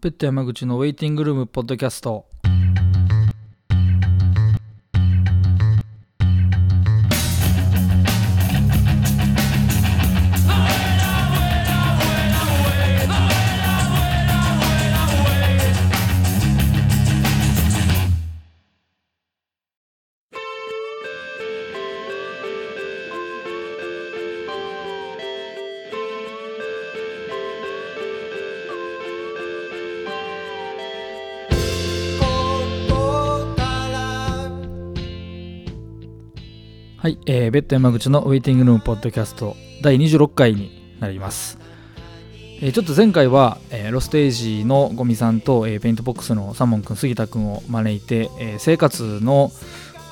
ペット山口のウェイティングルームポッドキャスト。ベッド山口の Waiting Room ポッドキャスト第26回になります、えー、ちょっと前回は、えー、 LOSTAGE の五味さんと、えー、ペイントボックスのサモン君杉田君を招いて、えー、生活の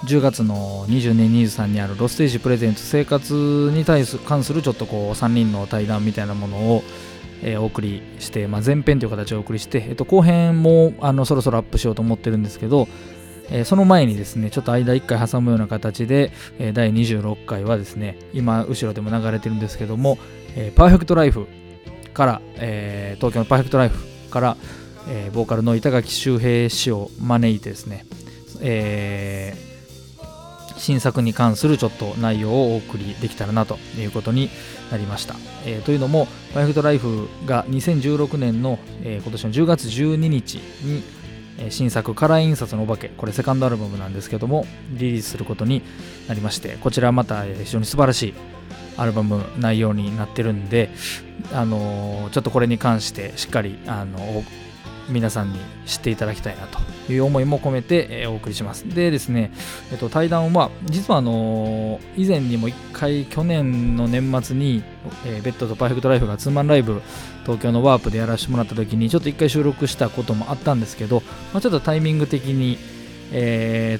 10月の20年23にある LOSTAGE プレゼント生活に対す関するちょっとこう3人の対談みたいなものを、えー、お送りして、まあ、前編という形でお送りして、えっと、後編もあのそろそろアップしようと思ってるんですけど、えー、その前にですね、ちょっと間1回挟むような形で、えー、第26回はですね、今後ろでも流れてるんですけども、えー、パーフェクトライフから、え東京のパーフェクトライフから、えボーカルの板垣周平氏を招いてですね、え新作に関するちょっと内容をお送りできたらなということになりました。えー、というのも、パーフェクトライフが2016年の、えー、今年の10月12日に、新作カラー印刷のお化け。これセカンドアルバムなんですけどもリリースすることになりましてこちらまた非常に素晴らしいアルバム内容になってるんであのちょっとこれに関してしっかりあの皆さんに知っていただきたいなという思いも込めて、えお送りします。でですね、えっと、対談は、実はあの以前にも1回、去年の年末に、えー、ベッドとパーフェクトライフがツーマンライブ、東京のワープでやらせてもらった時に、ちょっと1回収録したこともあったんですけど、まあ、ちょっとタイミング的に、え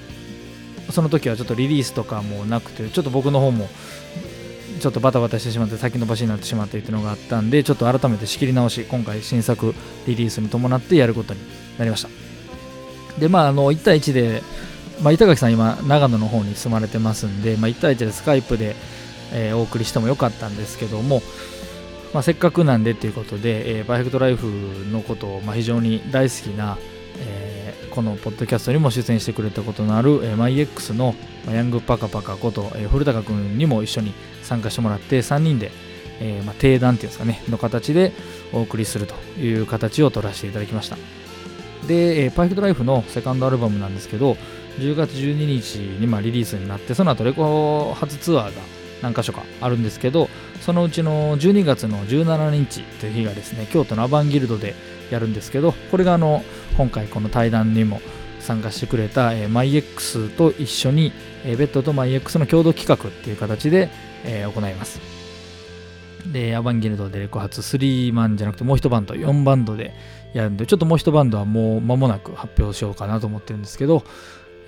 ー、その時はちょっとリリースとかもなくて、ちょっと僕の方も、ちょっとバタバタしてしまって先延ばしになってしまってっていうのがあったんでちょっと改めて仕切り直し今回新作リリースに伴ってやることになりました。でまああの1対1で、まあ、板垣さん今長野の方に住まれてますんで、まあ、1対1でスカイプで、えー、お送りしてもよかったんですけども、まあ、せっかくなんでということで、えー、パーフェクトライフのことを、まあ、非常に大好きな、えー、このポッドキャストにも出演してくれたことのある、えー、マイ X のヤングパカパカこと、えー、古高君にも一緒に参加してもらって3人で、えーまあ、定談っていうんですかねの形でお送りするという形を取らせていただきました。で、えー、パーフェクトライフのセカンドアルバムなんですけど10月12日にまあリリースになってその後レコ初ツアーが何箇所かあるんですけどそのうちの12月の17日という日がですね京都のアバンギルドでやるんですけどこれがあの今回この対談にも参加してくれた、えー、MyX と一緒に、えー、ベッドと MyX の共同企画っていう形で、えー、行います。で、アバンギルドでレコ発3マンじゃなくてもう一バンド、4バンドでやるんで、ちょっともう一バンドはもう間もなく発表しようかなと思ってるんですけど、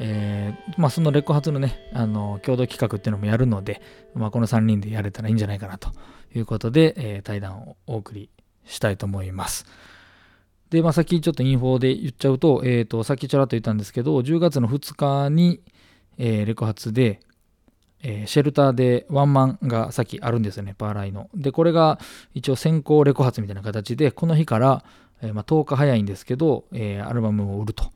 えー、まあそのレコ発のね、あの、共同企画っていうのもやるので、まあこの3人でやれたらいいんじゃないかなということで、えー、対談をお送りしたいと思います。で、まあ、先ちょっとインフォで言っちゃうと、えっ、ー、と、さっきちょらっと言ったんですけど、10月の2日に、えー、レコ発で、えー、シェルターでワンマンがさっきあるんですよね、パーライの。で、これが一応先行レコ発みたいな形で、この日から、えー、まあ、10日早いんですけど、えー、アルバムを売ると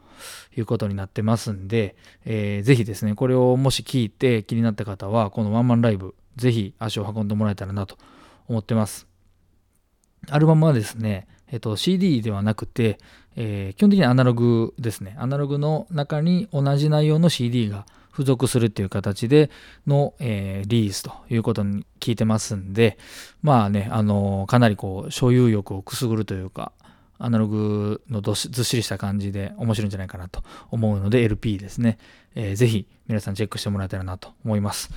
いうことになってますんで、えー、ぜひですね、これをもし聞いて気になった方は、このワンマンライブ、ぜひ足を運んでもらえたらなと思ってます。アルバムはですね、えっと、CD ではなくて、えー、基本的にアナログですね。アナログの中に同じ内容の CD が付属するっていう形での、えー、リリースということに聞いてますんで、まあね、あのー、かなりこう、所有欲をくすぐるというか、アナログのどずっしりした感じで面白いんじゃないかなと思うので LP ですね、えー、ぜひ皆さんチェックしてもらえたらなと思います。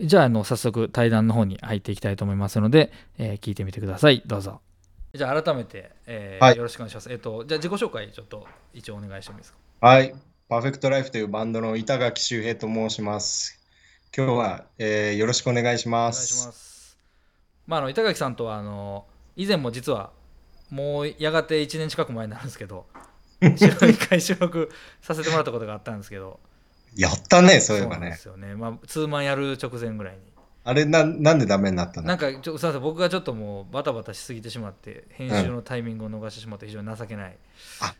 じゃあ、あの早速対談の方に入っていきたいと思いますので、えー、聞いてみてください。どうぞ。じゃあ改めて、えーはい、よろしくお願いします。えっ、と、じゃあ自己紹介ちょっと一応お願いしてもいいですか？はい。パーフェクトライフというバンドの板垣周平と申します。今日は、えー、よろしくお願いします。お願いします。まあ、あの板垣さんとはあの以前も実はもうやがて1年近く前になるんですけど、一回収録させてもらったことがあったんですけど。やったね、そういえばね。そうですよね。まあ、ツーマンやる直前ぐらいに。あれな、なんでダメになったの？なんかちょすいません僕がちょっともうバタバタしすぎてしまって編集のタイミングを逃してしまって非常に情けないあ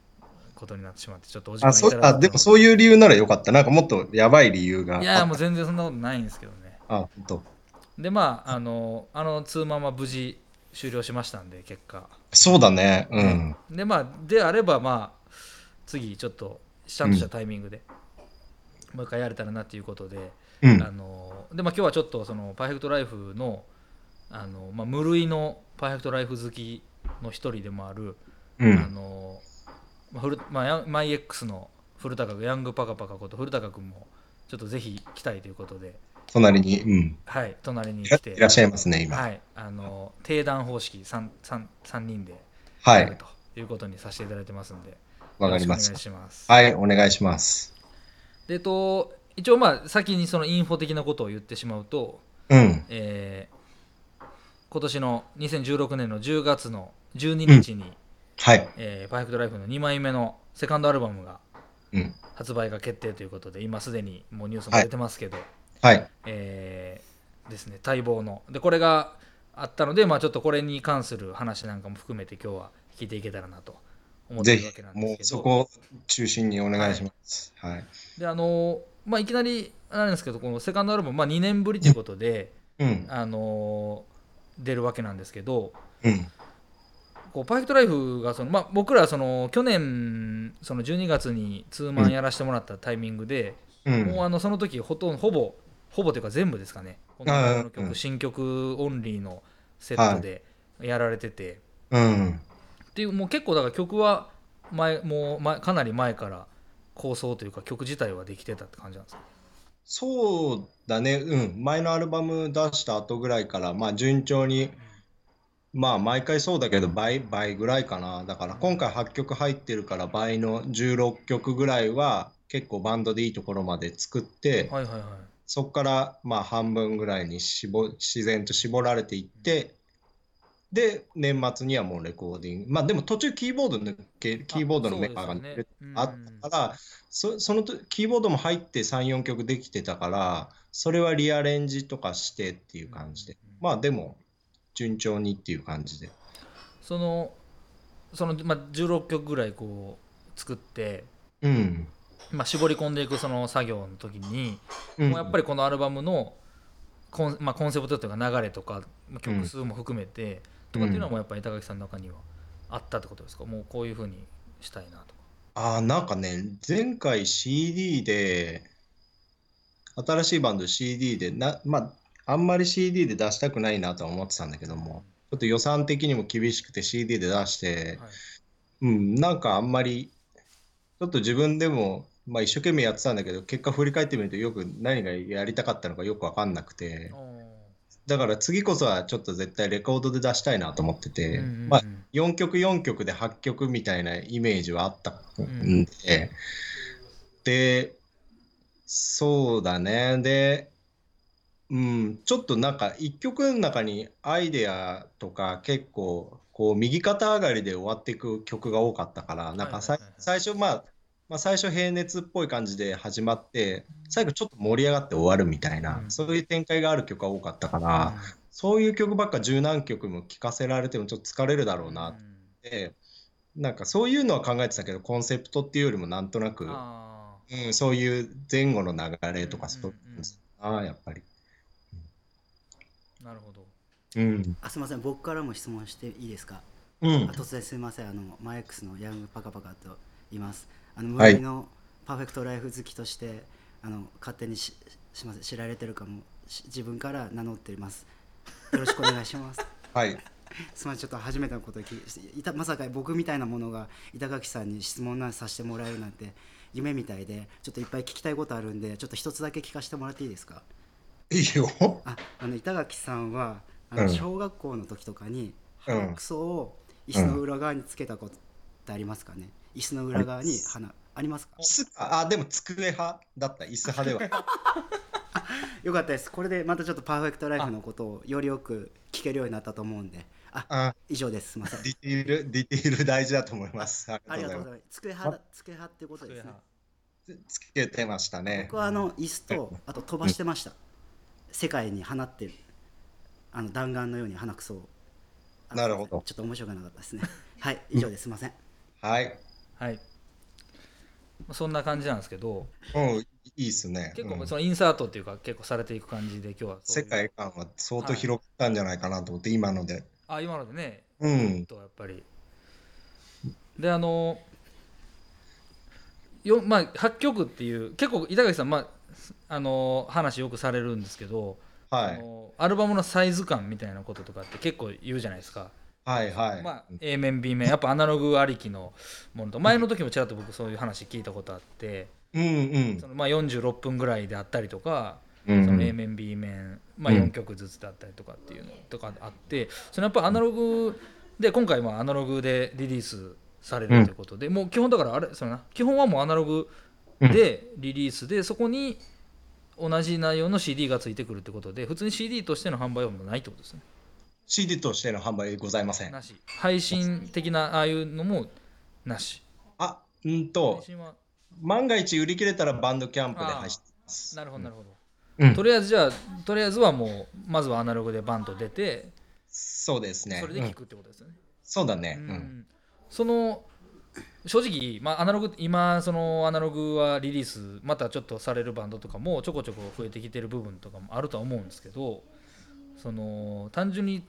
ことになってしまってちょっとお時間いただいたでもそういう理由ならよかった。なんかもっとやばい理由が。いやもう全然そんなことないんですけどねあ、本当。でまああのあのツーマンは無事終了しましたんで結果そうだね。うん。でまあであればまあ次ちょっとちゃんとしたタイミングで、もう一回やれたらなっていうことで、うんあ。のでまあ今日はちょっとそのパーフェクトライフのあの、まあ、無類のパーフェクトライフ好きの一人でもある、あうん。のまあフルまあ、マイ X の古高君ヤングパカパカこと古高君もちょっとぜひ来たいということで、隣に、うん。はい、隣にい来てらっしゃいますね、今。はい、あの定談方式 3, 三三人ではい。やるということにさせていただいてますんで、わかりまお願いす。します。はい、お願いします。でえっと、一応まあ先にそのインフォ的なことを言ってしまうと、うん。えー今年の2016年の10月の12日に、はい。えーパーフェクトライフの2枚目のセカンドアルバムがうん。発売が決定ということで今すでにもうニュースも出てますけど、はい。えーですね待望のでこれがあったので、まあ、ちょっとこれに関する話なんかも含めて今日は聞いていけたらなと思ってるわけなん、もうですけどそこを中心にお願いします。はい。であのまあいきなりなんですけどこのセカンドアルバム、まあ、2年ぶりということで、うん。あの出るわけなんですけどうん。こうパーフェクトライフがその、まあ、僕らその去年その12月にツーマンやらせてもらったタイミングで、うん。もうあのその時ほとんどほぼほぼというか全部ですかねこの曲、うん新曲オンリーのセットでやられてて、うん。っていうもう結構だから曲は前もう前かなり前から構想というか曲自体はできてたって感じなんですか？そうだね。うん。前のアルバム出した後ぐらいから、まあ順調に、まあ毎回そうだけど倍、倍ぐらいかな。だから今回8曲入ってるから倍の16曲ぐらいは結構バンドでいいところまで作って、はいはいはいそこからまあ半分ぐらいに絞自然と絞られていって、で、年末にはもうレコーディング。まあでも途中キーボード抜け、キーボードのメンバーが抜けるあったから、そそのとキーボードも入って3、4曲できてたから、それはリアレンジとかしてっていう感じで。まあでも、順調にっていう感じで。そのその、まあ、16曲ぐらいこう作って、うん。まあ、絞り込んでいくその作業の時に、うん。もうやっぱりこのアルバムのコン,、まあ、コンセプトというか流れとかまあ曲数も含めて、とかっていうのはもうやっぱり板垣さんの中にはあったってことですか？もうこういうふうにしたいなとか。ああ、なんかね、前回 CD で、新しいバンド CD で、な、まあ、あんまり CD で出したくないなとは思ってたんだけども、ちょっと予算的にも厳しくて CD で出して、はい。うん、なんかあんまり、ちょっと自分でも、まあ一生懸命やってたんだけど、結果振り返ってみるとよく何がやりたかったのかよくわかんなくて、だから次こそはちょっと絶対レコードで出したいなと思ってて、うんうんうん。まあ4曲4曲で8曲みたいなイメージはあったんで、で、そうだね。で、うん、ちょっとなんか1曲の中にアイデアとか結構こう右肩上がりで終わっていく曲が多かったから、なんかはいはい。最初まあ、まあ最初平熱っぽい感じで始まって、最後ちょっと盛り上がって終わるみたいな、うん。そういう展開がある曲が多かったから、そういう曲ばっか十何曲も聴かせられてもちょっと疲れるだろうなっうん。て、なんかそういうのは考えてたけど、コンセプトっていうよりもなんとなく、あうん、そういう前後の流れとかそういうのですな、やっぱり。ーなるほど。うん。あすみません。僕からも質問していいですか、うん。あ。突然すみません。あのマイクスのヤングパカパカと言いますあの無はい理のパーフェクトライフ好きとしてあの勝手にししま知られてるかもし自分から名乗っています。よろしくお願いします。はい。すみませんちょっと初めてのことを聞いいたまさか僕みたいなものが板垣さんに質問なんさせてもらえるなんて夢みたいでちょっといっぱい聞きたいことあるんでちょっと一つだけ聞かせてもらっていいですか？いいよ。ああの板垣さんはあうん。の小学校の時とかにうん。鼻くそを椅子の裏側につけたことってありますかね？椅子の裏側に鼻ありますか？椅子あ、でも机派だった。椅子派では。よかったです。これでまたちょっとパーフェクトライフのことをよりよく聞けるようになったと思うんで。ああ、以上です。すみません。ディティール、ディティール大事だと思います。あありがとうごまざいます。机派だ。机派ってことですね。す。つけてましたね。僕。はあの椅子とあと飛ばしてました。世界に放ってる。あの弾丸のように鼻くそを。あなるほど。ちょっと面白くなかったですね。はい以上です。すいません。はい。はいそんな感じなんですけどうん、いいっすね。うん結構そのインサートっていうか結構されていく感じで今日は世界観は相当広がったんじゃないかなと思って、今ので。あ今のでねうん。とやっぱりであのよまあ8曲っていう結構板垣さん、まあ、あの話よくされるんですけど、はい。あのアルバムのサイズ感みたいなこととかって結構言うじゃないですか、はいはい。まあ、A 面 B 面やっぱアナログありきのものと。前の時もちらっと僕そういう話聞いたことあって。うんうん。そのまあ46分ぐらいであったりとか、うんその A 面 B 面、まあ、うん。4曲ずつだったりとかっていうのとかあってそのやっぱアナログで今回まあアナログでリリースされるということで、もう基本だからあれそのな基本はもうアナログでリリースでそこに同じ内容の CD がついてくるってことで普通に CD としての販売はもうないってことですね CD としての販売ございません。なし配信的なああいうのもなしあ、うん配と、信は万が一売り切れたらバンドキャンプで配信します。なるほどなるほど、うんとりあえずじゃあとりあえずはもうまずはアナログでバンと出てそうですね。うんそれで聞くってことですよね、そうだね。ううんん。その正直、まあ、アナログ今そのアナログはリリースまたちょっとされるバンドとかもちょこちょこ増えてきてる部分とかもあるとは思うんですけどその単純に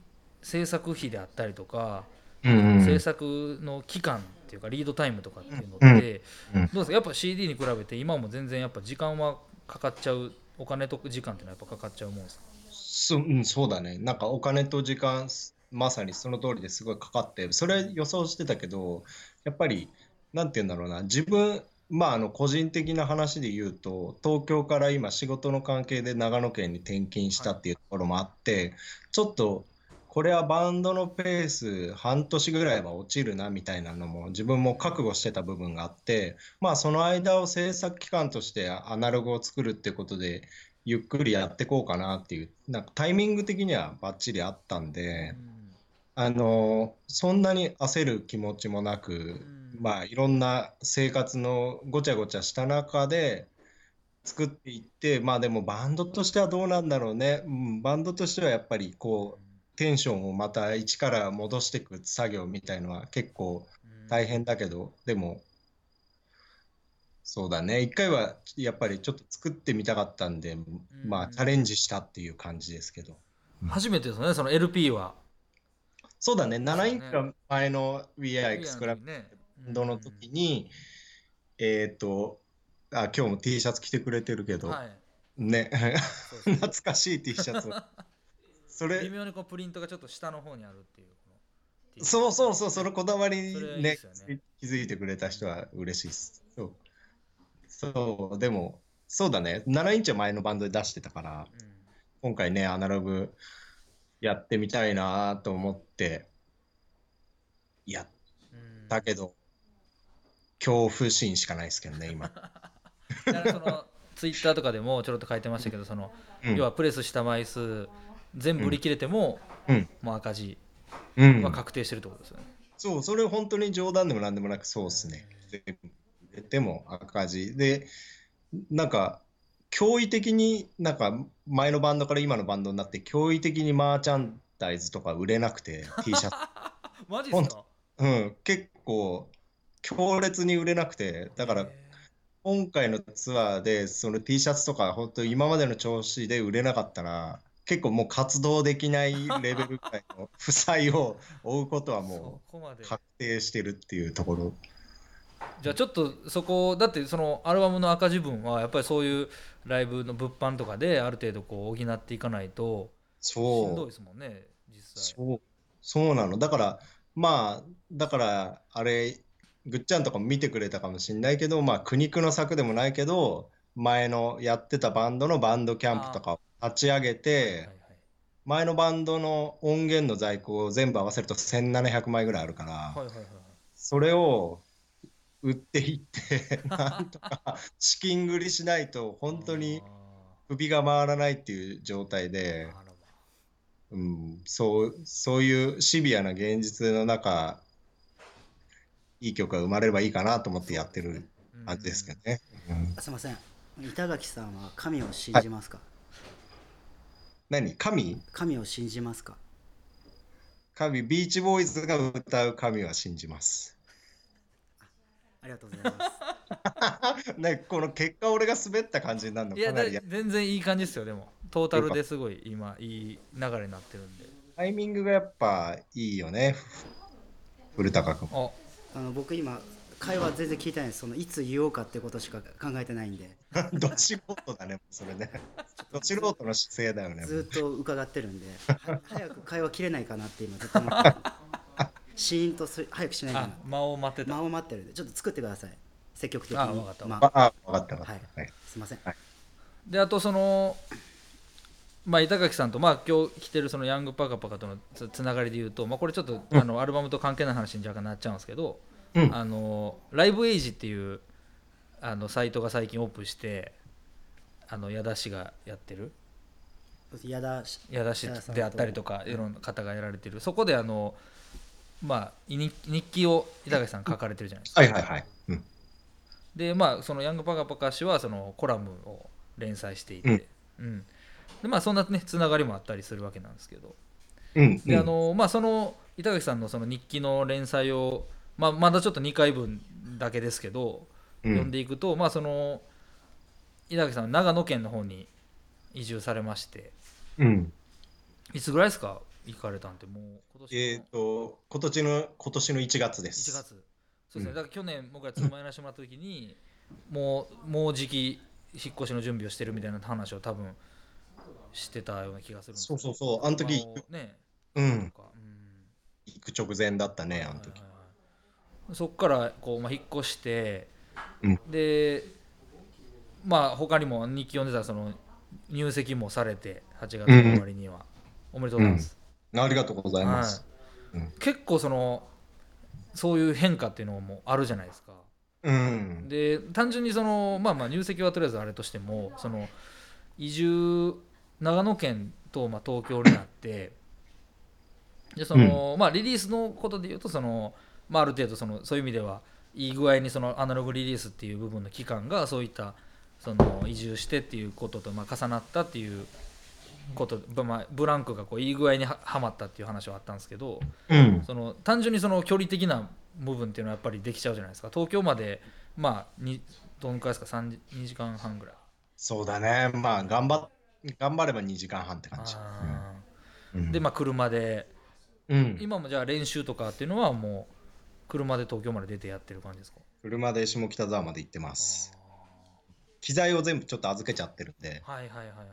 制作費であったりとか、うんうん。制作の期間っていうかリードタイムとかっていうのって、うん。うん。どうですか？やっぱ CD に比べて今も全然やっぱ時間はかかっちゃうお金と時間っていうのはやっぱかかっちゃうもんですか？そうん、そうだね。なんかお金と時間、まさにその通りですごいかかって、それ予想してたけど、やっぱり、なんて言うんだろうな、自分、まあ、あの個人的な話で言うと、東京から今、仕事の関係で長野県に転勤したっていうところもあって、ちょっと、これはバンドのペース半年ぐらいは落ちるなみたいなのも自分も覚悟してた部分があってまあその間を制作期間としてアナログを作るってことでゆっくりやっていこうかなっていうなんかタイミング的にはバッチリあったんであのそんなに焦る気持ちもなくん。まあいろんな生活のごちゃごちゃした中で作っていってまあでもバンドとしてはどうなんだろうね、うん、バンドとしてはやっぱりこうテンションをまた一から戻していく作業みたいのは結構大変だけど、でも、そうだね、一回はやっぱりちょっと作ってみたかったんで、まあチャレンジしたっていう感じですけど。初めてですよねその LP は。そうだね、そう7インチは前の WeAreX クラブね。の時に、えっと、あ、今日も T シャツ着てくれてるけど、はい。ね、懐かしい T シャツを。それ。微、妙にこうプリントがちょっと下の方にあるっていうそうそうそう、そのこだわりにねね。気づいてくれた人は嬉しいです。そう、そうでも、そうだね、7インチは前のバンドで出してたから、うん今回ね、アナログやってみたいなと思って、やっうんたけど、恐怖心しかないですけどね、今。だからそのツイッターとかでもちょろっと書いてましたけどその、うん。要はプレスした枚数全部売り切れても、うん。もう赤字うん。は確定してるってことですよね、そう、それ本当に冗談でもなんでもなく、そうですね。ででも赤字。で、なんか、驚異的になんか前のバンドから今のバンドになって、驚異的にマーチャンダイズとか売れなくて、T シャツ。マジですか？うん、結構強烈に売れなくて、だから今回のツアーでその T シャツとか本当今までの調子で売れなかったら結構もう活動できない レベルぐらいの負債を負うことはそもう確定してるっていうところ。じゃあちょっとそこだってそのアルバムの赤字分はやっぱりそういうライブの物販とかである程度こう補っていかないとしんどそいうですもんね実う、際そう、そうなの。だからまあ、だからあれ、ぐっちゃんとかも見てくれたかもしれないけど、まあ苦肉の策でもないけど、前のやってたバンドのバンドキャンプとかを立ち上げて、はいはい前のバンドの音源の在庫を全部合わせると1700枚ぐらいあるから、はいはいはいはい。それを売っていって、なんとか資金繰りしないと、本当に首が回らないっていう状態で、うん、そう、そういうシビアな現実の中、いい曲が生まれればいいかなと思ってやってるうん感じですけどね。うん。すいません。板垣さんは神を信じますか？何？神？神を信じますか？神、ビーチボーイズが歌う神は信じます。ありがとうございます。ね、この結果俺が滑った感じになるのかな全然いい感じですよでもトータルですごい今いい流れになってるんでタイミングがやっぱいいよね。古高君。ああの僕今会話全然聞いてないです。そのいつ言おうかってことしか考えてないんで、ど素人だね、それね。ど素人の姿勢だよね。ずっと伺ってるんで、は 早く会話切れないかなって今ずっと思ってる。シーンとす早くしないかあな。間を待ってた間を待ってるんで、ちょっと作ってください。積極的に。あわかったまあ、あ分かった分かはいった。はい。すいません。であとそのまあ板垣さんとまあ今日来てるそのヤングパカパカとのつつながりで言うと、まあ、これちょっと、あのアルバムと関係ない話に若干なっちゃうんですけど、うんあのライブエイジっていうあのサイトが最近オープンしてあの矢田氏がやってる矢田し矢田氏であったりとかいろんな方がやられてるそこであのまあ日日記を板垣さん書かれてるじゃないですか。はいはいはい。うん。でまあそのヤングパカパカ氏はそのコラムを連載していて、うんでまあそんなねつながりもあったりするわけなんですけどうん。で、うんあ、のまあその板垣さんのその日記の連載を、まあ、まだちょっと2回分だけですけど、うん読ん。でいくとまあその板垣さんは長野県の方に移住されましてうん。いつぐらいですか行かれたんってもう今年のえっ、と、今年の、今年の1月です。1月。そうですね、うん。だから去年僕らつまやらせてもらった時にもうもうじき引っ越しの準備をしてるみたいな話を多分してたような気がするんですそうそうそう。あの時、まあね。うん。行く直前だったね、あの時。はいはいはい。そっからこう、まあ、引っ越して、うん。でまあ他にも日記読んでたらその入籍もされて8月の終わりには、おめでとうございます、ありがとうございます。はい。結構そのそういう変化っていうのもあるじゃないですか。うん。で単純にそのまあまあ入籍はとりあえずあれとしてもその移住長野県とまあ東京になってでその、まあリリースのことで言うとその、まあ、ある程度そのそういう意味ではいい具合にそのアナログリリースっていう部分の期間がそういったその移住してっていうこととまあ重なったっていうこと、まあ、ブランクがこういい具合にははまったっていう話はあったんですけど、うん。その単純にその距離的な部分っていうのはやっぱりできちゃうじゃないですか。東京までまあにどのくらいですか？3時2時間半ぐらい。そうだね。まあ、頑張っ頑張れば2時間半って感じ。あうん。ーでまあ車で。うん、今もじゃあ練習とかっていうのはもう車で東京まで出てやってる感じですか？車で下北沢まで行ってます。機材を全部ちょっと預けちゃってるんで、はいはいはいは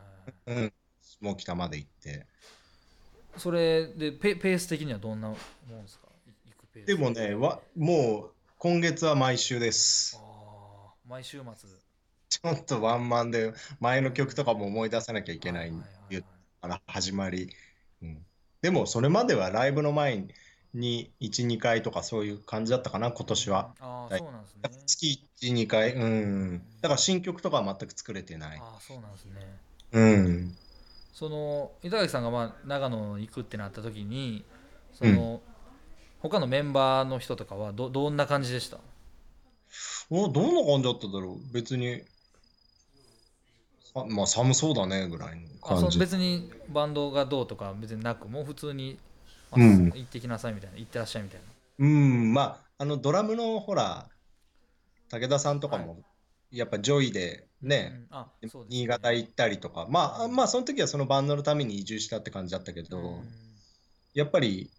いうん、下北まで行って。それでペペース的にはどんなもんですか？でもね、わもう今月は毎週です。あー。毎週末。ちょっとワンマンで前の曲とかも思い出さなきゃいけないから始まり、うん、でもそれまではライブの前に12回とかそういう感じだったかな今年は。ああそうなんですね。月12回うん。だから新曲とかは全く作れてない。ああそうなんですね。うん。その板垣さんがまあ長野に行くってなった時にその、他のメンバーの人とかはどどんな感じでした？おどんな感じだっただろう。別にさまあ寒そうだねぐらいのあそ感じ別にバンドがどうとか別になくもう普通に、あうん。行ってきなさいみたいな。行ってらっしゃいみたいな。うん。まああのドラムのほら武田さんとかもやっぱジョイでね、うん。ですね。新潟行ったりとか、まあ、まあ、その時はそのバンドのために移住したって感じだったけど、うん。やっぱり、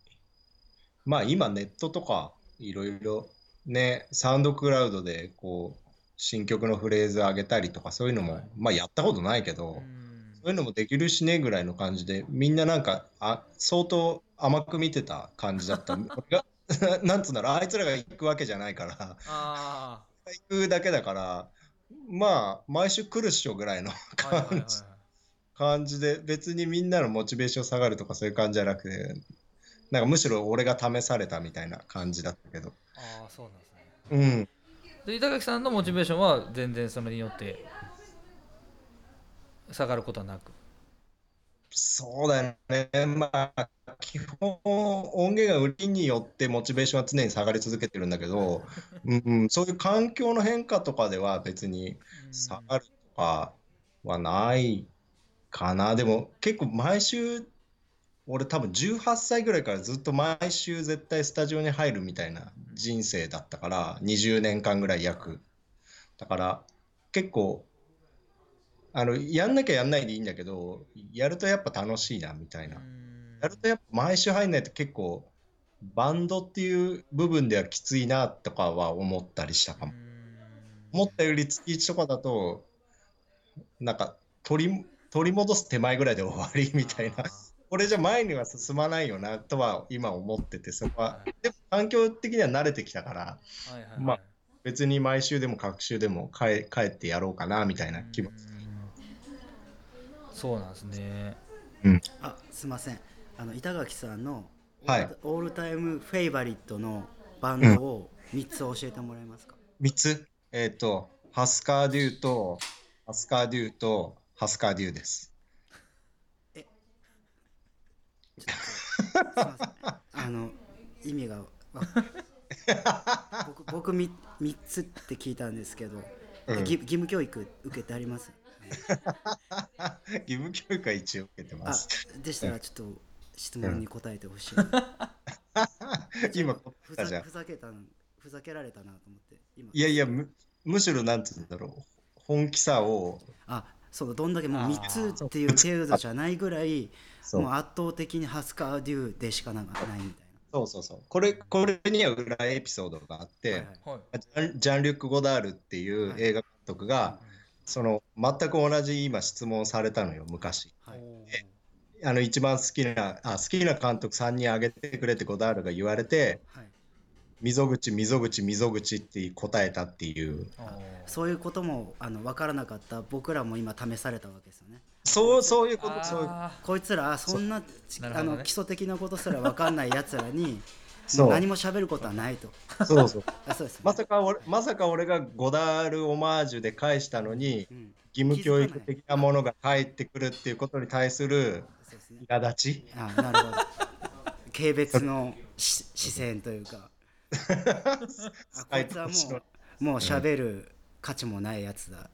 まあ今ネットとかいろいろね、サウンドクラウドでこう、新曲のフレーズ上げたりとかそういうのも、はいまあやったことないけど、うん。そういうのもできるしねぐらいの感じで、みんななんか、あ、相当甘く見てた感じだった。なんつうんだろう、あいつらが行くわけじゃないから、あ行くだけだから、まあ、毎週来るっしょぐらいの感じ感じで、別にみんなのモチベーション下がるとかそういう感じじゃなくて、なんかむしろ俺が試されたみたいな感じだったけど。ああそうなんですねうん。で板垣さんのモチベーションは全然それによって下がることはなく？そうだよね。まあ、基本、音源が売りによってモチベーションは常に下がり続けてるんだけど、うんうん、そういう環境の変化とかでは別にうん下がるとかはないかな。でも結構毎週、俺多分18歳ぐらいからずっと毎週絶対スタジオに入るみたいな人生だったから、20年間ぐらい約。だから結構、あの、やんなきゃやんないでいいんだけど、やるとやっぱ楽しいなみたいな。やるとやっぱ毎週入んないと結構、バンドっていう部分ではきついなとかは思ったりしたかも。思ったより月1とかだと、なんか取り取り戻す手前ぐらいで終わりみたいな、これじゃ前には進まないよなとは今思ってて、そこは、でも環境的には慣れてきたから、はいはいはい。まあ。別に毎週でも各週でも帰帰ってやろうかなみたいな気持ち。そうなんですね。あすいません。あの板垣さんのはい。オールタイムフェイバリットのバンドを3つ教えてもらえますか、3つ、えっ、と、ハスカーデューと、ハスカーデューと、ハスカーデューです。すいません。あの意味がわ僕僕み3つって聞いたんですけど、うん。義義務教育受けてあります？義務教育は一応受けてまあす。でしたらちょっと質問に答えてほしい、今、ふざふざけたのふざけられたなと思って今。いやいやむ、むしろなんつうんだろう、本気さを、あそうどんだけもうあー。3つっていう程度じゃないぐらいもう圧倒的にハスカーデューでしかなんかないみたいそうそうそう、これこれには裏エピソードがあって、な、はいはい。はい。ジャンジャンリュック・ゴダールっていう映画監督が、その全く同じ今質問されたのよ、昔。はい。おあの一番好きなあ好きな監督3人挙げてくれってゴダールが言われて、はい。溝口、溝口、溝口って答えたっていう、そういうこともあの分からなかった僕らも今試されたわけですよね。そうそういうこと、ーそういうあこいつらあそんなね。あの基礎的なことすら分かんないやつらに もう。何も喋ることはないと。そうそう。あそうです、ねまさか俺まさか俺がゴダールオマージュで返したのに、うん、義務教育的なものが返ってくるっていうことに対する苛立ち？あなるほど。軽蔑のし視線というか。あこいつはもうもう喋る価値もないやつだ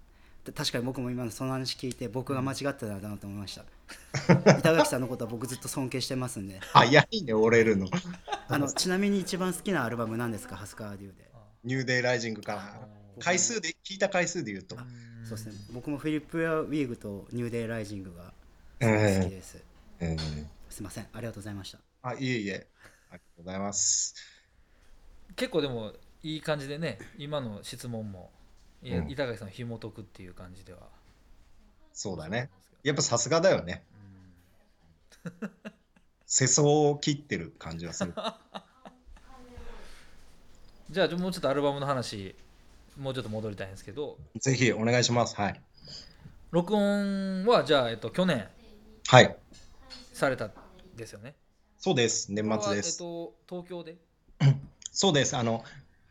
で確かに僕も今のその話聞いて僕が間違ってたんだなと思いました 板垣さんのことは僕ずっと尊敬してますんで。早いね、折れるの。あのちなみに一番好きなアルバムなんですか？ハスカーデューで。ニューデイライジングから。回数で、聞いた回数で言うと。そうですね。僕もフィリップ・ウィーグとニューデイ・ライジングがうん好きです、うんすいません。ありがとうございました。あ、いえいえ。ありがとうございます。結構でもいい感じでね今の質問も板垣さんを紐解くっていう感じでは。そうだね。やっぱさすがだよね。世相を切ってる感じはする。じゃあもうちょっとアルバムの話もうちょっと戻りたいんですけどぜひお願いします。はい。録音はじゃあ、えっと、去年はい。されたんですよねそうです。年末です。えっと、東京で？そうです。あの、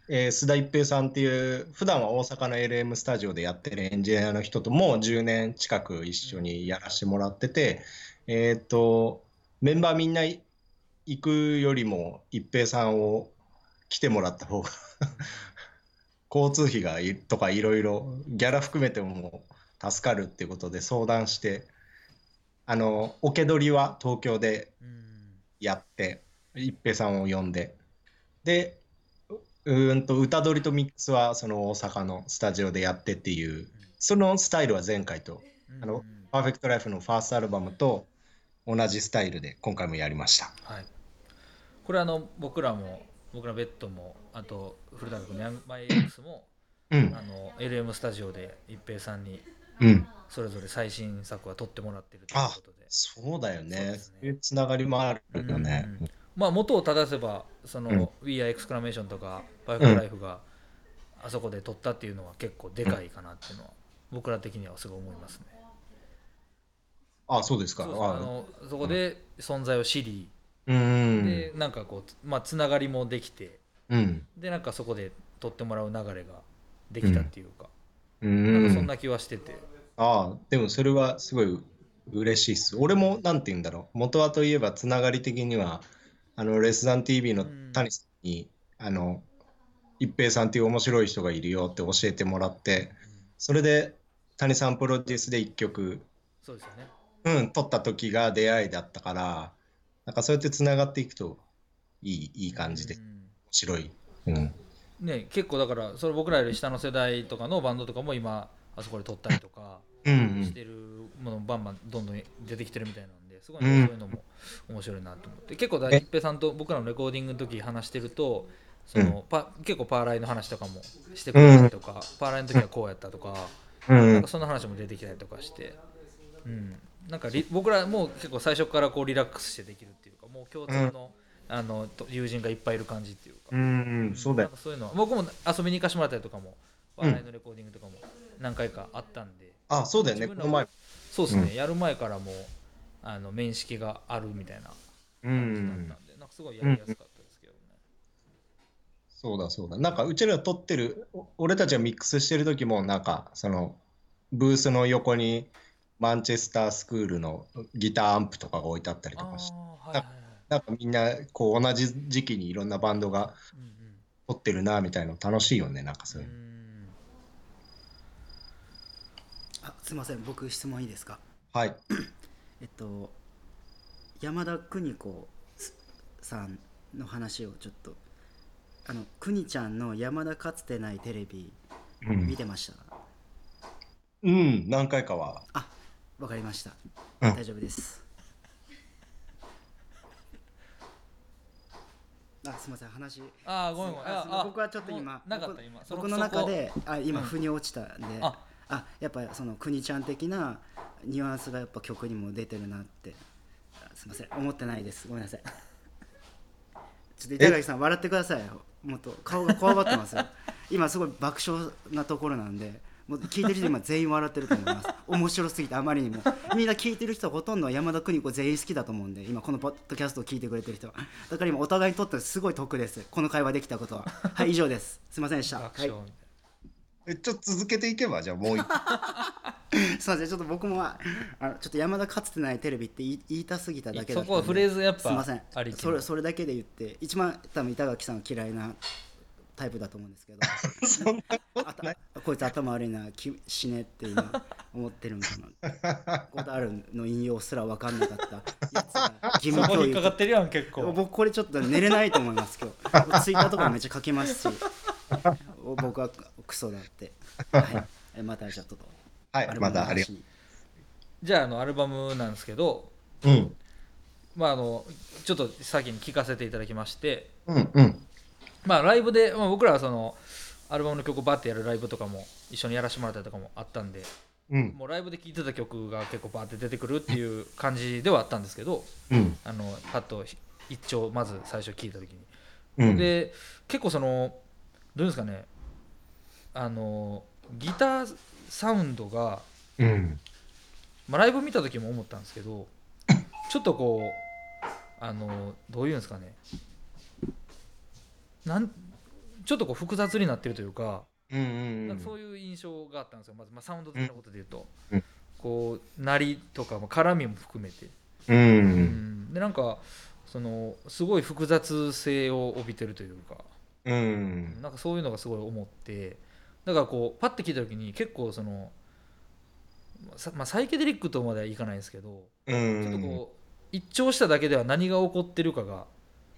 えー須田一平さんっていう、普段は大阪の LM スタジオでやってるエンジニアの人とも10年近く一緒にやらせてもらってて、えーっと、メンバーみんな行くよりも一平さんを来てもらった方が 交通費がいとかいろいろギャラ含めても助かるっていうことで相談して、あの、オケ取りは東京でやって一平さんを呼んで。でうんと歌取りとミックスはその大阪のスタジオでやってっていうそのスタイルは前回とあのうんパーフェクトライフのファーストアルバムと同じスタイルで今回もやりました。はい、これあの僕らも僕らベッドもあと古田君のヤングマイ X もうん。あの LM スタジオで一平さんにうん。それぞれ最新作は撮ってもらってるということで。そうだよそうねですね。そういうつながりもあるよね。うんまあ元を正せばその、うん。We Are Exclamation とか Perfect Life があそこで撮ったっていうのは結構でかいかなっていうのは僕ら的にはすごい思いますね。あそうですか。そあ。あのそこで存在を知り、うん。でなんかこうつまあつながりもできてうん。でなんかそこで撮ってもらう流れができたっていうか、うなんかそんな気はしてて、ああ、でもそれはすごい嬉しいっす。俺もなんて言うんだろう。元はといえばつながり的には、あの、レスダン TV の谷さんに、あの、一平さんっていう面白い人がいるよって教えてもらって、それで谷さんプロデュースで一曲そうですよね。うん、撮った時が出会いだったから、なんかそうやってつながっていくといい、いい感じで、面うん白い。うん。ね結構だからそれ僕らより下の世代とかのバンドとかも今あそこで撮ったりとかうんしてるものバンバンどんどん出てきてるみたいなんですごいうん。ねそういうのも面白いなと思って。結構だえ？一平さんと僕らのレコーディングの時話してるとその、パ結構パーライの話とかもしてくれたりとか、パーライの時はこうやったとか、うん。なんか。そんな話も出てきたりとかして、うん、なんかリ僕らも結構最初からこうリラックスしてできるっていうかもう共通の,、あのと友人がいっぱいいる感じっていうか、うん、そうだよ。そういうのは僕も遊びに行かしてもらったりとかもパーライのレコーディングとかも何回かあったんで、あ、そうだよね、この前。そうですね、やる前からもうあの面識があるみたいなう感じだんったん。で、なんかすごいやりやすかったですけどね。そうだそうだ。なんかうちら撮ってる、お俺たちがミックスしてる時も、なんかそのブースの横にマンチェスタースクールのギターアンプとかが置いてあったりとあかして、あはいはいはい。なんかみんなこう同じ時期にいろんなバンドがうん撮ってるなみたいなの楽しいよね、なんかうん。そういううあすいません僕質問いいですか？はい。えっと山田邦子さんの話をちょっとあの邦ちゃんの山田かつてないテレビうん、見てました、うん、何回かは。あわかりました、うん。大丈夫です。あすみません話。ああ、ごめんごめん。あああ僕はちょっと今もうなかった僕今。その僕の中。であ今うん。腑に落ちたんで、あ。あやっぱその国ちゃん的なニュアンスがやっぱ曲にも出てるなって。あすみません。思ってないです。ごめんなさい。ちょっと板垣さん笑ってくださいよ。もっと。顔がこわばってますよ。今すごい爆笑なところなんでもう聞いてる人今全員笑ってると思います。面白すぎてあまりにも。みんな聞いてる人はほとんど山田邦子全員好きだと思うんで今このポッドキャストを聞いてくれてる人は。だから今お互いにとってすごい得です。この会話できたことは。はい以上です。すいませんでした。はいちょっと続けていけば、じゃあもう一個。すいませんちょっと僕もああのちょっと山田かつてないテレビって言いたすぎただけだったんで。そこはフレーズやっぱすいません。ありきの。それそれだけで言って一番多分板垣さんは嫌いなタイプだと思うんですけど。そんなあたこいつ頭悪いなき死ねって今思ってるんかな。ゴダールの引用すら分かんなかった。やつが義な。そこ引っかかってるやん、結構。僕これちょっと寝れないと思います今日。ツイッターとかめっちゃ書きますし僕はクソだって、はいえ、またちょっとはい、まだありが話にじゃあ、あの、アルバムなんですけど、とう。うん。まあ、あの、ちょっと先に聞かせていただきまして、うん、うん。まあ、ライブで、まあ、僕らはその、アルバムの曲をバッてやるライブとかも一緒にやらせてもらったりとかもあったんで、うん、もうライブで聴いてた曲が結構バーって出てくるっていう感じではあったんですけど、うん。あのパッと一丁まず最初聞いた時に、うん。で結構そのどういうんですかねあのギターサウンドが、うん。まあ、ライブ見た時も思ったんですけど ちょっとこうあのどういうんですかね。なんちょっとこう複雑になってるというか,、うん、うん。なんかそういう印象があったんですよ。まず、まあ、サウンド的なことで言うと、うん。こう鳴りとかも絡みも含めて、う。うんん、でなんかそのすごい複雑性を帯びてるというか。うん。なんかそういうのがすごい思ってだからこうパッて聞いた時に結構その、さまあ、サイケデリックとまではいかないんですけど、うちょっん。とこう一聴しただけでは何が起こってるかが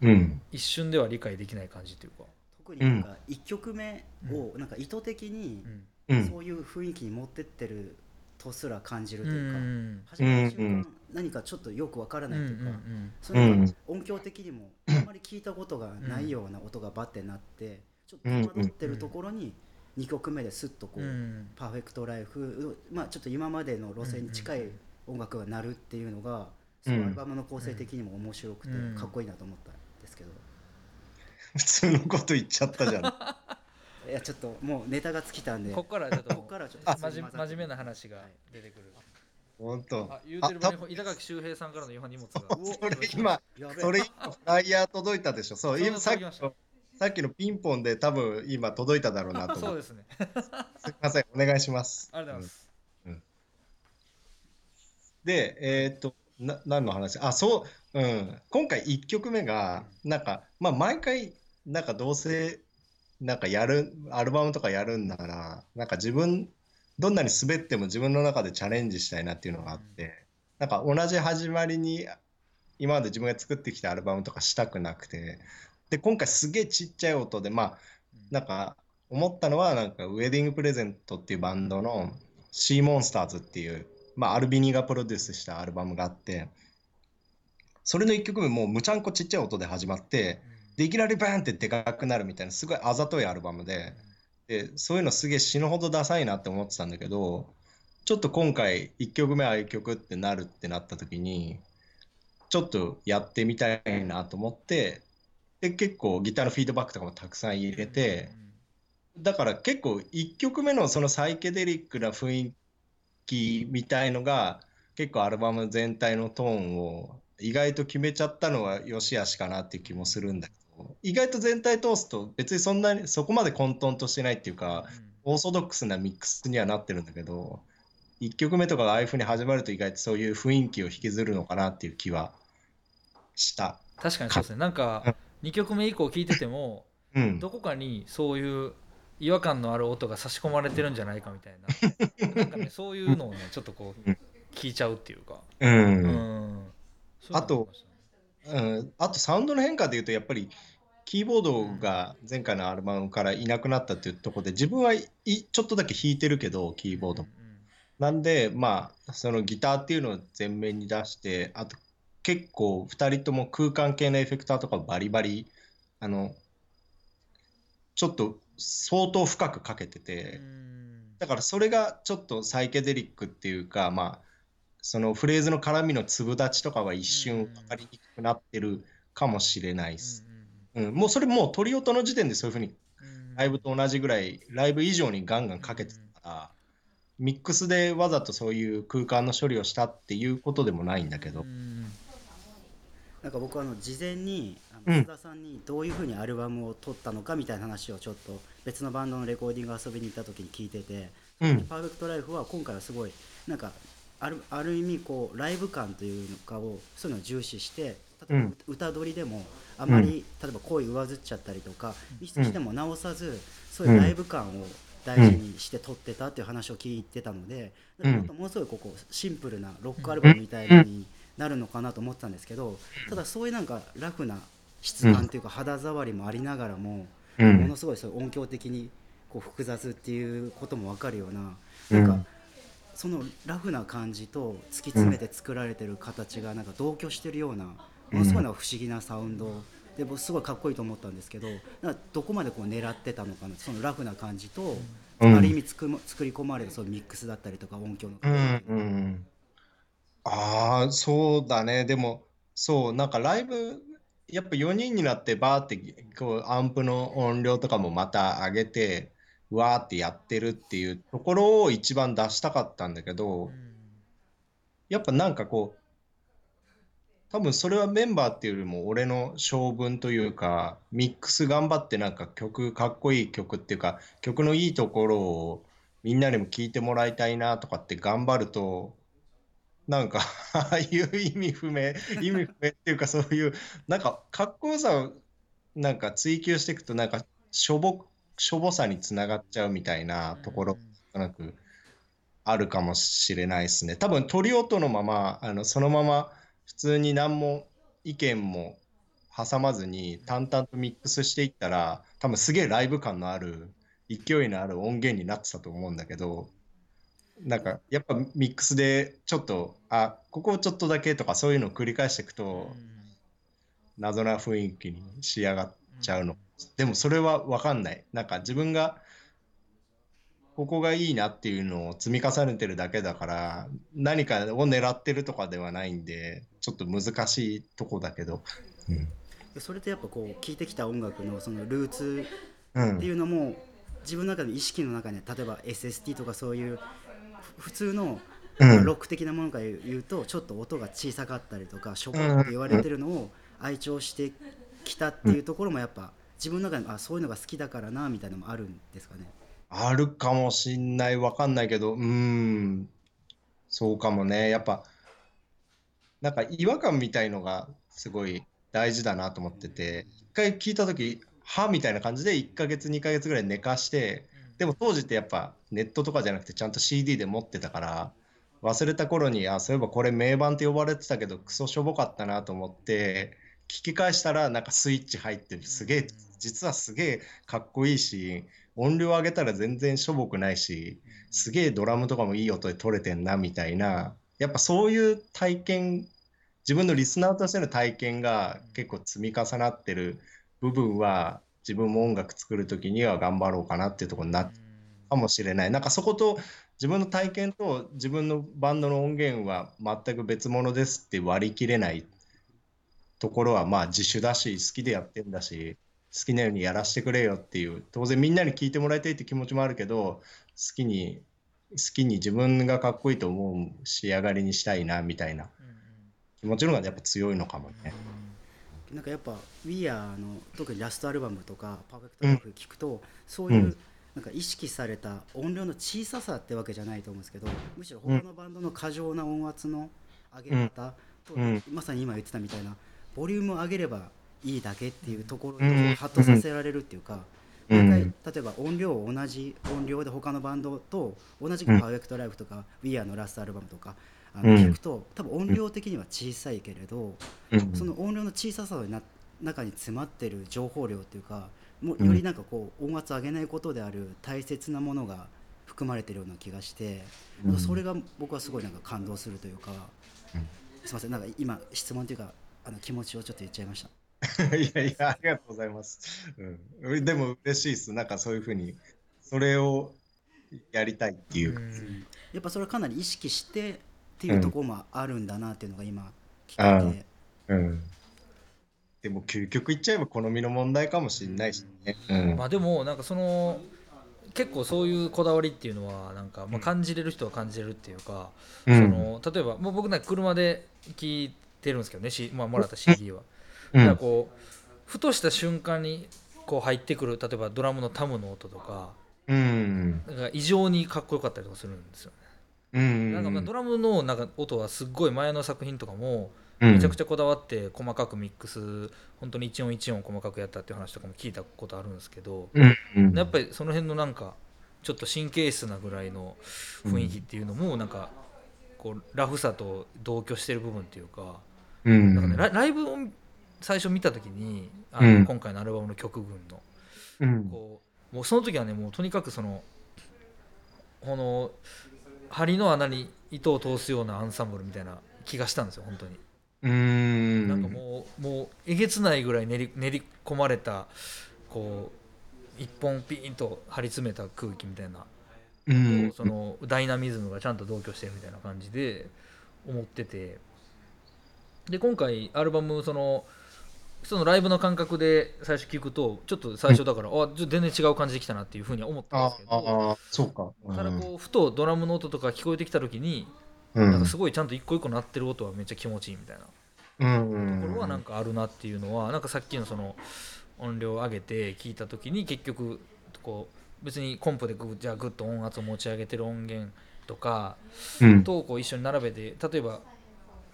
うん。一瞬では理解できない感じというか、特になんか1曲目をなんか意図的にうんうん。そういう雰囲気に持ってってるとすら感じるうというか、ん初めた瞬間うん何かちょっとよくわからうんないというか、うんそれが音響的にもあんまり聞いたことがないような音がバッてなってちょっと戸惑ってるところに2曲目ですっとこう、うん。パーフェクトライフ、まあ、ちょっと今までの路線に近い音楽が鳴るっていうのが、そのアルバムの構成的にも面白くてうん。かっこいいなと思ったんですけど、普通のこと言っちゃったじゃん。いやちょっともうネタが尽きたんで。ここからちょっとここからちょっと真面目な話が出てくる。本当。あ言うてるあ間に板垣周平さんからの違反荷物が。それ今、それ今フライヤー届いたでしょ。そう、今さっきさっきのピンポンで多分今届いただろうなと。そうですね。すみません、お願いします。ありがとうございます、で、えーっと、な何の話？あ、そう、うん。今回1曲目が、なんか、まあ、毎回、なんかどうせ、なんかやる、アルバムとかやるんなら、なんか自分、どんなに滑っても自分の中でチャレンジしたいなっていうのがあって、なんか同じ始まりに今まで自分が作ってきたアルバムとかしたくなくてで今回すげえちっちゃい音でまあなんか思ったのはなんかウェディングプレゼントっていうバンドのシーモンスターズっていう、まあ、アルビニがプロデュースしたアルバムがあってそれの1曲目もうむちゃんこちっちゃい音で始まってでいきなりバーンってでかくなるみたいなすごいあざといアルバムででそういうのすげえ死ぬほどダサいなって思ってたんだけどちょっと今回1曲目ああいう曲ってなるってなった時にちょっとやってみたいなと思ってで結構ギターのフィードバックとかもたくさん入れてだから結構1曲目のそのサイケデリックな雰囲気みたいのが結構アルバム全体のトーンを意外と決めちゃったのは良し悪しかなっていう気もするんだけど意外と全体通すと別にそんなにそこまで混沌としてないっていうかオーソドックスなミックスにはなってるんだけど1曲目とかがああいうふうに始まると意外とそういう雰囲気を引きずるのかなっていう気はした。確かにそうですね。なんか2曲目以降聞いてても、うん、どこかにそういう違和感のある音が差し込まれてるんじゃないかみたいな。なんかねそういうのをねちょっとこう聞いちゃうっていうか、うん、うん、あと、うん、あとサウンドの変化でいうとやっぱりキーボードが前回のアルバムからいなくなったっていうところで自分はいちょっとだけ弾いてるけどキーボード、うんうん、なんでまあそのギターっていうのを前面に出してあと結構2人とも空間系のエフェクターとかバリバリあのちょっと相当深くかけててだからそれがちょっとサイケデリックっていうかまあそのフレーズの絡みの粒立ちとかは一瞬分かりにくくなってるかもしれないです。うん、もうそれもう鳥音の時点でそういうふうにライブと同じぐらいライブ以上にガンガンかけてたからミックスでわざとそういう空間の処理をしたっていうことでもないんだけど。なんか僕あの事前に須田さんにどういうふうにアルバムを撮ったのかみたいな話をちょっと別のバンドのレコーディング遊びに行った時に聞いてて、うん、パーフェクトライフは今回はすごいなんかあるある意味こうライブ感というのかをそういうのを重視して例えば歌取りでもあまり、例えば声上ずっちゃったりとかミスしても直さずそういうライブ感を大事にして撮ってたっていう話を聞いてたので、もっとものすごいここシンプルなロックアルバムみたいになるのかなと思ってたんですけどただそういうなんかラフな質感というか肌触りもありながらも、ものすごいそう音響的にこう複雑っていうことも分かるようななんか、そのラフな感じと突き詰めて作られてる形がなんか同居してるようなものすごい不思議なサウンド。で僕すごいかっこいいと思ったんですけどどこまでこう狙ってたのかなそのラフな感じと、ある意味つく作り込まれるそのミックスだったりとか音響のうんうん、ああそうだね。でもそうなんかライブやっぱ4人になってバーってこうアンプの音量とかもまた上げてわーってやってるっていうところを一番出したかったんだけど、やっぱなんかこう、多分それはメンバーっていうよりも俺の性分というか、ミックス頑張ってなんか曲、かっこいい曲っていうか、曲のいいところをみんなにも聴いてもらいたいなとかって頑張ると、なんかああいう意味不明、意味不明っていうかそういう、なんかかっこよさをなんか追求していくとなんかしょぼしょぼさにつながっちゃうみたいなところなくあるかもしれないですね。多分鳥音のままあのそのまま普通に何も意見も挟まずに淡々とミックスしていったら多分すげえライブ感のある勢いのある音源になってたと思うんだけどなんかやっぱミックスでちょっとあここをちょっとだけとかそういうのを繰り返していくと謎な雰囲気に仕上がっちゃうの。でもそれは分かんない。なんか自分がここがいいなっていうのを積み重ねてるだけだから何かを狙ってるとかではないんでちょっと難しいとこだけど、うん、それってやっぱこう聴いてきた音楽のそのルーツっていうのも、うん、自分の中で意識の中に例えば SST とかそういう普通のロック的なものから言うと、ちょっと音が小さかったりとかしょぼって言われてるのを愛聴してきたっていうところもやっぱ自分の中であそういうのが好きだからなみたいなのもあるんですかね。あるかもしんない。わかんないけどうん。そうかもね。やっぱなんか違和感みたいのがすごい大事だなと思ってて一回聞いた時はみたいな感じで1ヶ月2ヶ月ぐらい寝かしてでも当時ってやっぱネットとかじゃなくてちゃんと CD で持ってたから忘れた頃に、あ、そういえばこれ名盤って呼ばれてたけど、クソしょぼかったなと思って、聞き返したら、なんかスイッチ入ってる。すげえ、実はすげえかっこいいし、音量上げたら全然しょぼくないし、すげえドラムとかもいい音で取れてんな、みたいな、やっぱそういう体験、自分のリスナーとしての体験が結構積み重なってる部分は、自分も音楽作る時には頑張ろうかなっていうところになっかもしれない。なんかそこと自分の体験と自分のバンドの音源は全く別物ですって割り切れないところはまあ自主だし好きでやってんだし好きなようにやらせてくれよっていう当然みんなに聞いてもらいたいって気持ちもあるけど好きに好きに自分がかっこいいと思う仕上がりにしたいなみたいな気持ちの方がやっぱ強いのかもね。なんかやっぱ We Are の特にラストアルバムとかパーフェクトライフ聞くと、うん、そういうなんか意識された音量の小ささってわけじゃないと思うんですけどむしろ他のバンドの過剰な音圧の上げ方と、うん、まさに今言ってたみたいなボリュームを上げればいいだけっていうところにハッとさせられるっていうか、毎回例えば音量を同じ音量で他のバンドと同じく「パーフェクトライフとか「We Are」のラストアルバムとかあの聞くと多分音量的には小さいけれど、その音量の小ささの中に詰まってる情報量っていうかもよりなんかこう音圧上げないことである大切なものが含まれてるような気がして、うん、それが僕はすごいなんか感動するというか、うん、すみませんなんか今質問というかあの気持ちをちょっと言っちゃいました。いやいやありがとうございます。うん、でも嬉しいです。なんかそういうふうにそれをやりたいっていう。うん、やっぱそれかなり意識してっていうところもあるんだなっていうのが今聞いて。うん。でも究極言っちゃえば好みの問題かもしれないしね。うん。まあでもなんかその結構そういうこだわりっていうのはなんかまあ感じれる人は感じれるっていうか、うん、その例えばもう僕なんか車で聞いてるんですけどね、まあ、もらった CD は。だからこうふとした瞬間にこう入ってくる例えばドラムのタムの音とか,、うん、なんか異常にかっこよかったりとかするんですよなんかまあドラムのなんか音はすっごい前の作品とかもめちゃくちゃこだわって細かくミックス本当に一音一音細かくやったっていう話とかも聞いたことあるんですけど、やっぱりその辺のなんかちょっと神経質なぐらいの雰囲気っていうのもなんかこうラフさと同居してる部分っていうか,、なんかね、ライブを最初見た時にあの、今回のアルバムの曲群の、こうもうその時はねもうとにかくそのこの針の穴に糸を通すようなアンサンブルみたいな気がしたんですよ本当に。うん。なんかもうもうえげつないぐらい練り練り込まれたこう一本ピーンと張り詰めた空気みたいな。うん。そのダイナミズムがちゃんと同居してるみたいな感じで思ってて。で今回アルバムそのそのライブの感覚で最初聞くとちょっと最初だから、うん、あ全然違う感じできたなっていうふうに思ったんですけど。あそうか、うん、ただこうふとドラムの音とか聞こえてきた時になんかすごいちゃんと一個一個鳴ってる音はめっちゃ気持ちいいみたいなところはなん。かあるなっていうのはなん。かさっきのその音量を上げて聞いた時に結局こう別にコンプでグじゃあグッと音圧を持ち上げてる音源とかとこう一緒に並べて例えば「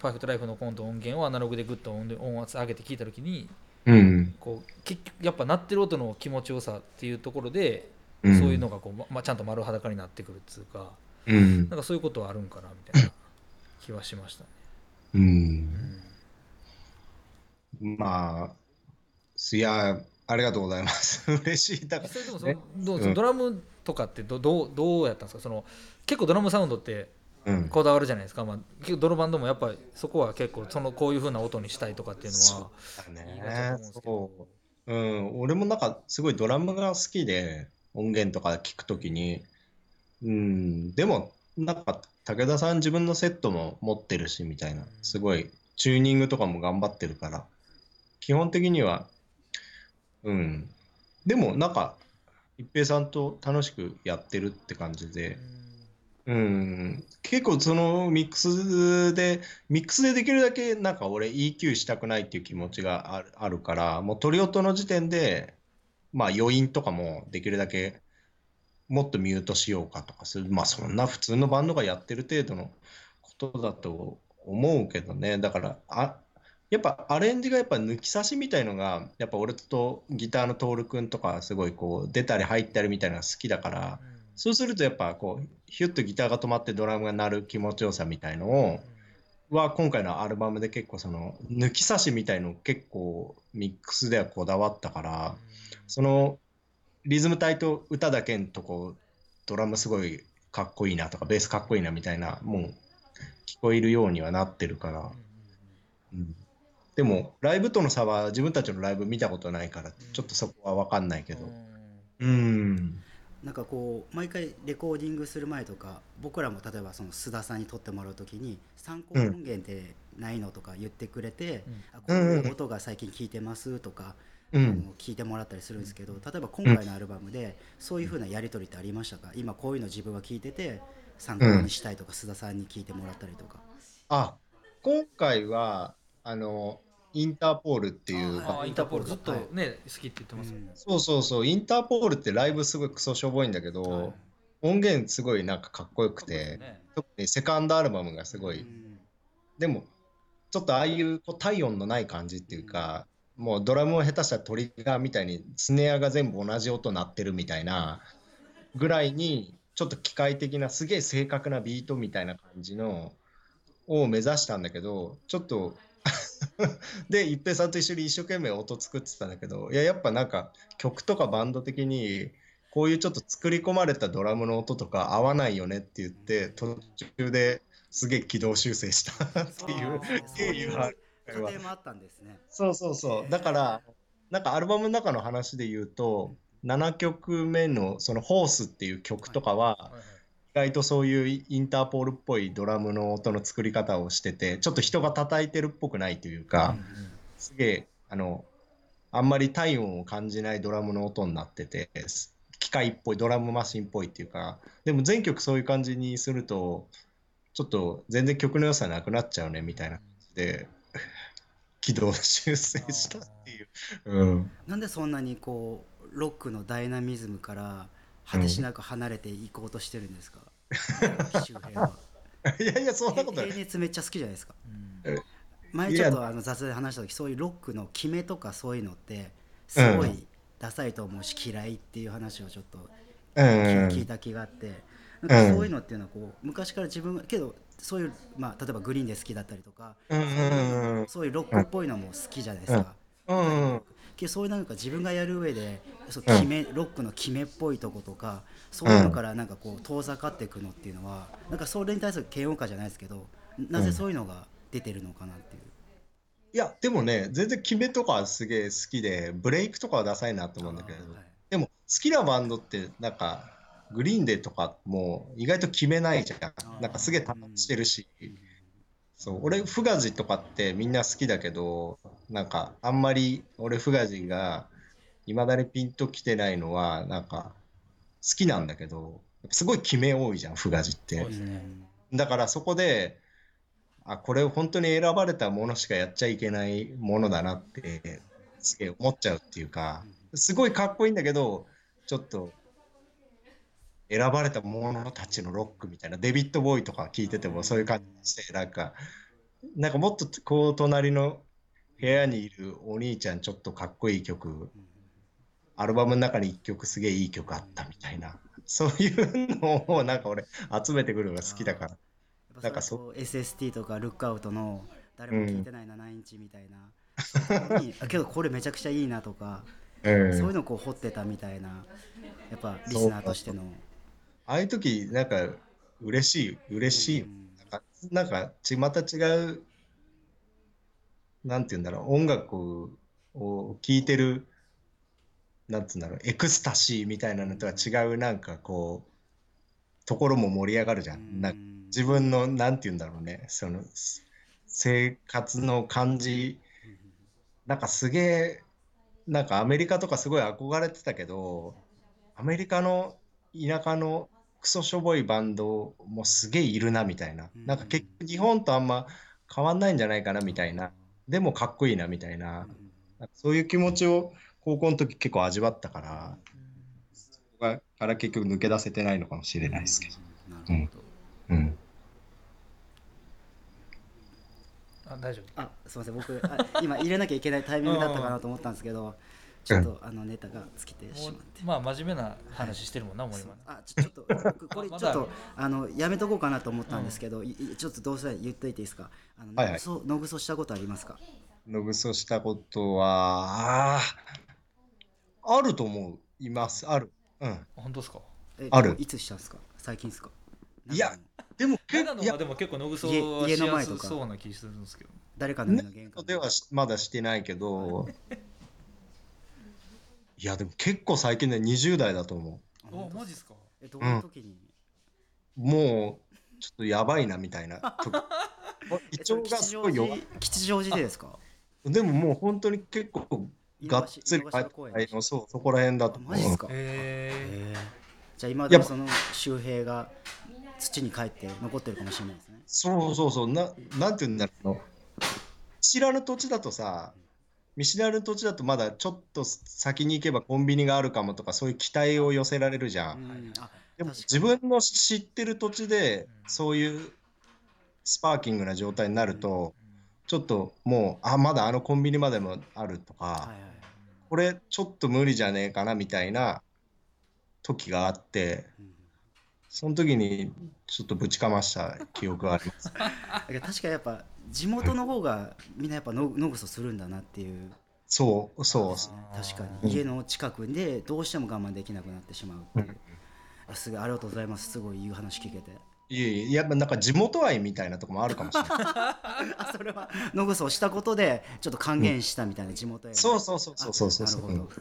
パーフトライフのコント音源をアナログでグッと音圧上げて聞いた時に、こう結局やっぱ鳴ってる音の気持ちよさっていうところで、そういうのがこう、ま、ちゃんと丸裸になってくるっていうか。うん、なんかそういうことはあるんかなみたいな 気はしましたね。うん、うん、まあいやありがとうございます。嬉しい。だから、でもその、どうドラムとかってどどうどうやったんですか？その結構ドラムサウンドってこだわるじゃないですか、うん、まあ、結構ドロバンドもやっぱりそこは結構そのこういうふうな音にしたいとかっていうのはね。そう。うん、俺もなんかすごいドラムが好きで音源とか聞くときに。うん、でも、なんか、武田さん自分のセットも持ってるし、みたいな、すごい、チューニングとかも頑張ってるから、基本的には、うん。でも、なんか、一平さんと楽しくやってるって感じで、うん、結構そのミックスで、ミックスでできるだけなんか俺 EQ したくないっていう気持ちがあるあるから、もうトリオットの時点で、まあ余韻とかもできるだけもっとミュートしようかとかする。まあそんな普通のバンドがやってる程度のことだと思うけどね。だから、あやっぱアレンジがやっぱ抜き差しみたいのが、やっぱ俺とギターのトール君とかすごいこう出たり入ったりみたいなのが好きだから、そうするとやっぱこうヒュッとギターが止まってドラムが鳴る気持ちよさみたいのをは今回のアルバムで結構その抜き差しみたいの結構ミックスではこだわったからそのリズム隊と歌だけんとこドラムすごいかっこいいなとかベースかっこいいなみたいなもう聞こえるようにはなってるから、うん、でもライブとの差は自分たちのライブ見たことないからちょっとそこは分かんないけど。うんなんかこう毎回レコーディングする前とか僕らも例えばその須田さんに撮ってもらう時に参考音源ってないのとか言ってくれて、うん、あこういう音が最近聞いてますとか、うん、聞いてもらったりするんですけど例えば今回のアルバムでそういうふうなやり取りってありましたか？今こういうの自分は聞いてて参考にしたいとか、須田さんに聞いてもらったりとか。あ今回はあのインターポールっていう。インターポール。ずっとね、好きって言ってます、ね、そうそうそう、インターポールってライブすごいクソしょぼいんだけど、はい、音源すごいなんかかっこよくて、ね、特にセカンドアルバムがすごい、うん、でも、ちょっとああいうこう体温のない感じっていうか、もうドラムを下手したらトリガーみたいにスネアが全部同じ音鳴ってるみたいなぐらいに、ちょっと機械的なすげえ正確なビートみたいな感じのを目指したんだけど、ちょっと で一平さんと一緒に一生懸命音作ってたんだけどいややっぱなんか曲とかバンド的にこういうちょっと作り込まれたドラムの音とか合わないよねって言って途中ですげえ軌道修正した っていう経緯がもあったんですね。そうそうそう。だからなんかアルバムの中の話で言うと7曲目のその「ホース」っていう曲とかは、外とそういうインターポールっぽいドラムの音の作り方をしててちょっと人が叩いてるっぽくないというか、すげえあのあんまり体温を感じないドラムの音になってて機械っぽいドラムマシンっぽいっていうかでも全曲そういう感じにするとちょっと全然曲の良さなくなっちゃうねみたいな感じで軌道修正したっていう、うん、なんでそんなにこうロックのダイナミズムから果てしなく離れていこうとしてるんですか、うん、周辺は。いやいやそんなことない。平熱めっちゃ好きじゃないですか。うん、前ちょっとあの雑で話した時そういうロックの決めとかそういうのってすごいダサいと思うし嫌いっていう話をちょっと聞いた気があって。なんかそういうのっていうのはこう昔から自分けどそういう、まあ、例えばグリーンで好きだったりとか、そういうロックっぽいのも好きじゃないですか。けそういうなんか自分がやる上でそう決め、ロックの決めっぽいとことかそういうのからなんかこう遠ざかっていくのっていうのはなんかそれに対する嫌悪感じゃないですけどなぜそういうのが出てるのかなっていう。いやでもね全然決めとかすげえ好きでブレイクとかはダサいなと思うんだけど、はい、でも好きなバンドってなんかグリーンデーとかも意外と決めないじゃん。なんかすげえ達してるし、そう俺フガジとかってみんな好きだけどなんかあんまり俺フガジがいまだにピンときてないのはなんか好きなんだけどすごい決め多いじゃんフガジって、ね、だからそこであこれ本当に選ばれたものしかやっちゃいけないものだなってすげえ思っちゃうっていうかすごいかっこいいんだけどちょっと選ばれた者たちのロックみたいなデビッド・ボーイとか聞いててもそういう感じしてなんかなんかもっとこう隣の部屋にいるお兄ちゃんちょっとかっこいい曲アルバムの中に1曲すげえいい曲あったみたいな。そういうのをなんか俺集めてくるのが好きだから。なんかそう SST とかルックアウトの誰も聞いてない7インチみたいな、うん、けどこれめちゃくちゃいいなとか、そういうのをこう掘ってたみたいなやっぱリスナーとしての。ああいう時なんか嬉しい嬉しい、なんかちまた違うなんて言うんだろう音楽を聴いてるなんつうんだろうエクスタシーみたいなのとは違うなんかこうところも盛り上がるじゃん。な自分のなんて言うんだろうね。その生活の感じ。なんかすげえなんかアメリカとかすごい憧れてたけどアメリカの田舎のクソしょぼいバンドもすげえいるなみたいな、うん、なんか結局日本とあんま変わんないんじゃないかなみたいな、でもかっこいいなみたいな、うん、そういう気持ちを高校の時結構味わったから、そこから結局抜け出せてないのかもしれないですけど。うん、うん、あ大丈夫。あすみません。僕あ今入れなきゃいけないタイミングだったかなと思ったんですけどちょっとあのネタが尽きてしまって。まあ真面目な話してるもんな、もう今あちょちょっと僕これ ちょっとあのやめとこうかなと思ったんですけど、ちょっとどうせ言っといていいですか？あの、はいはい。野ぐそ野ぐそしたことありますか？のぐそしたことは、あーあると思う。います。ある。うん。本当ですか？えあるいつしたんですか？最近ですか？いやでも結構、いや長野は、でも結構野ぐそ家は家の前とかすそうな気するんですけど誰かの家の玄関ではしまだしてないけど、いや、でも結構最近ね、20代だと思おあ本当マジっすか？えどういう時に、う。もう、ちょっとやばいなみたいな時。胃えそれ腸がすごい弱い。吉祥寺でですか？でももう本当に結構がっつり入っ頭公園ての、そう、そこら辺だと思う。あマジですか、じゃあ今でもその周平が土に帰って残ってるかもしれないですね。そうそうそう、ななんていうんだろう。知らぬ土地だとさ、見知らぬ土地だとまだちょっと先に行けばコンビニがあるかもとか、そういう期待を寄せられるじゃ。うん。んあでも自分の知ってる土地でうんそういうスパーキングな状態になるーと、ちょっともう、あ、まだあのコンビニまでもあるとか、はいはいこれちょっと無理じゃねえかなみたいな時があって、うんその時にちょっとぶちかました記憶があります。確かにやっぱ地元の方がみんなやっぱの野ぐそするんだなっていう。そう、そう。確かうんに。家の近くでどうしても我慢できなくなってしまうっていう、あすごい。ありがとうございます。すごいいい話聞けていえいえ、やっぱなんか地元愛みたいなとこもあるかもしれない。あそれは野ぐそをしたことでちょっと還元したみたいな地元への。そうそうそうそうそうそうそう。あなるほど。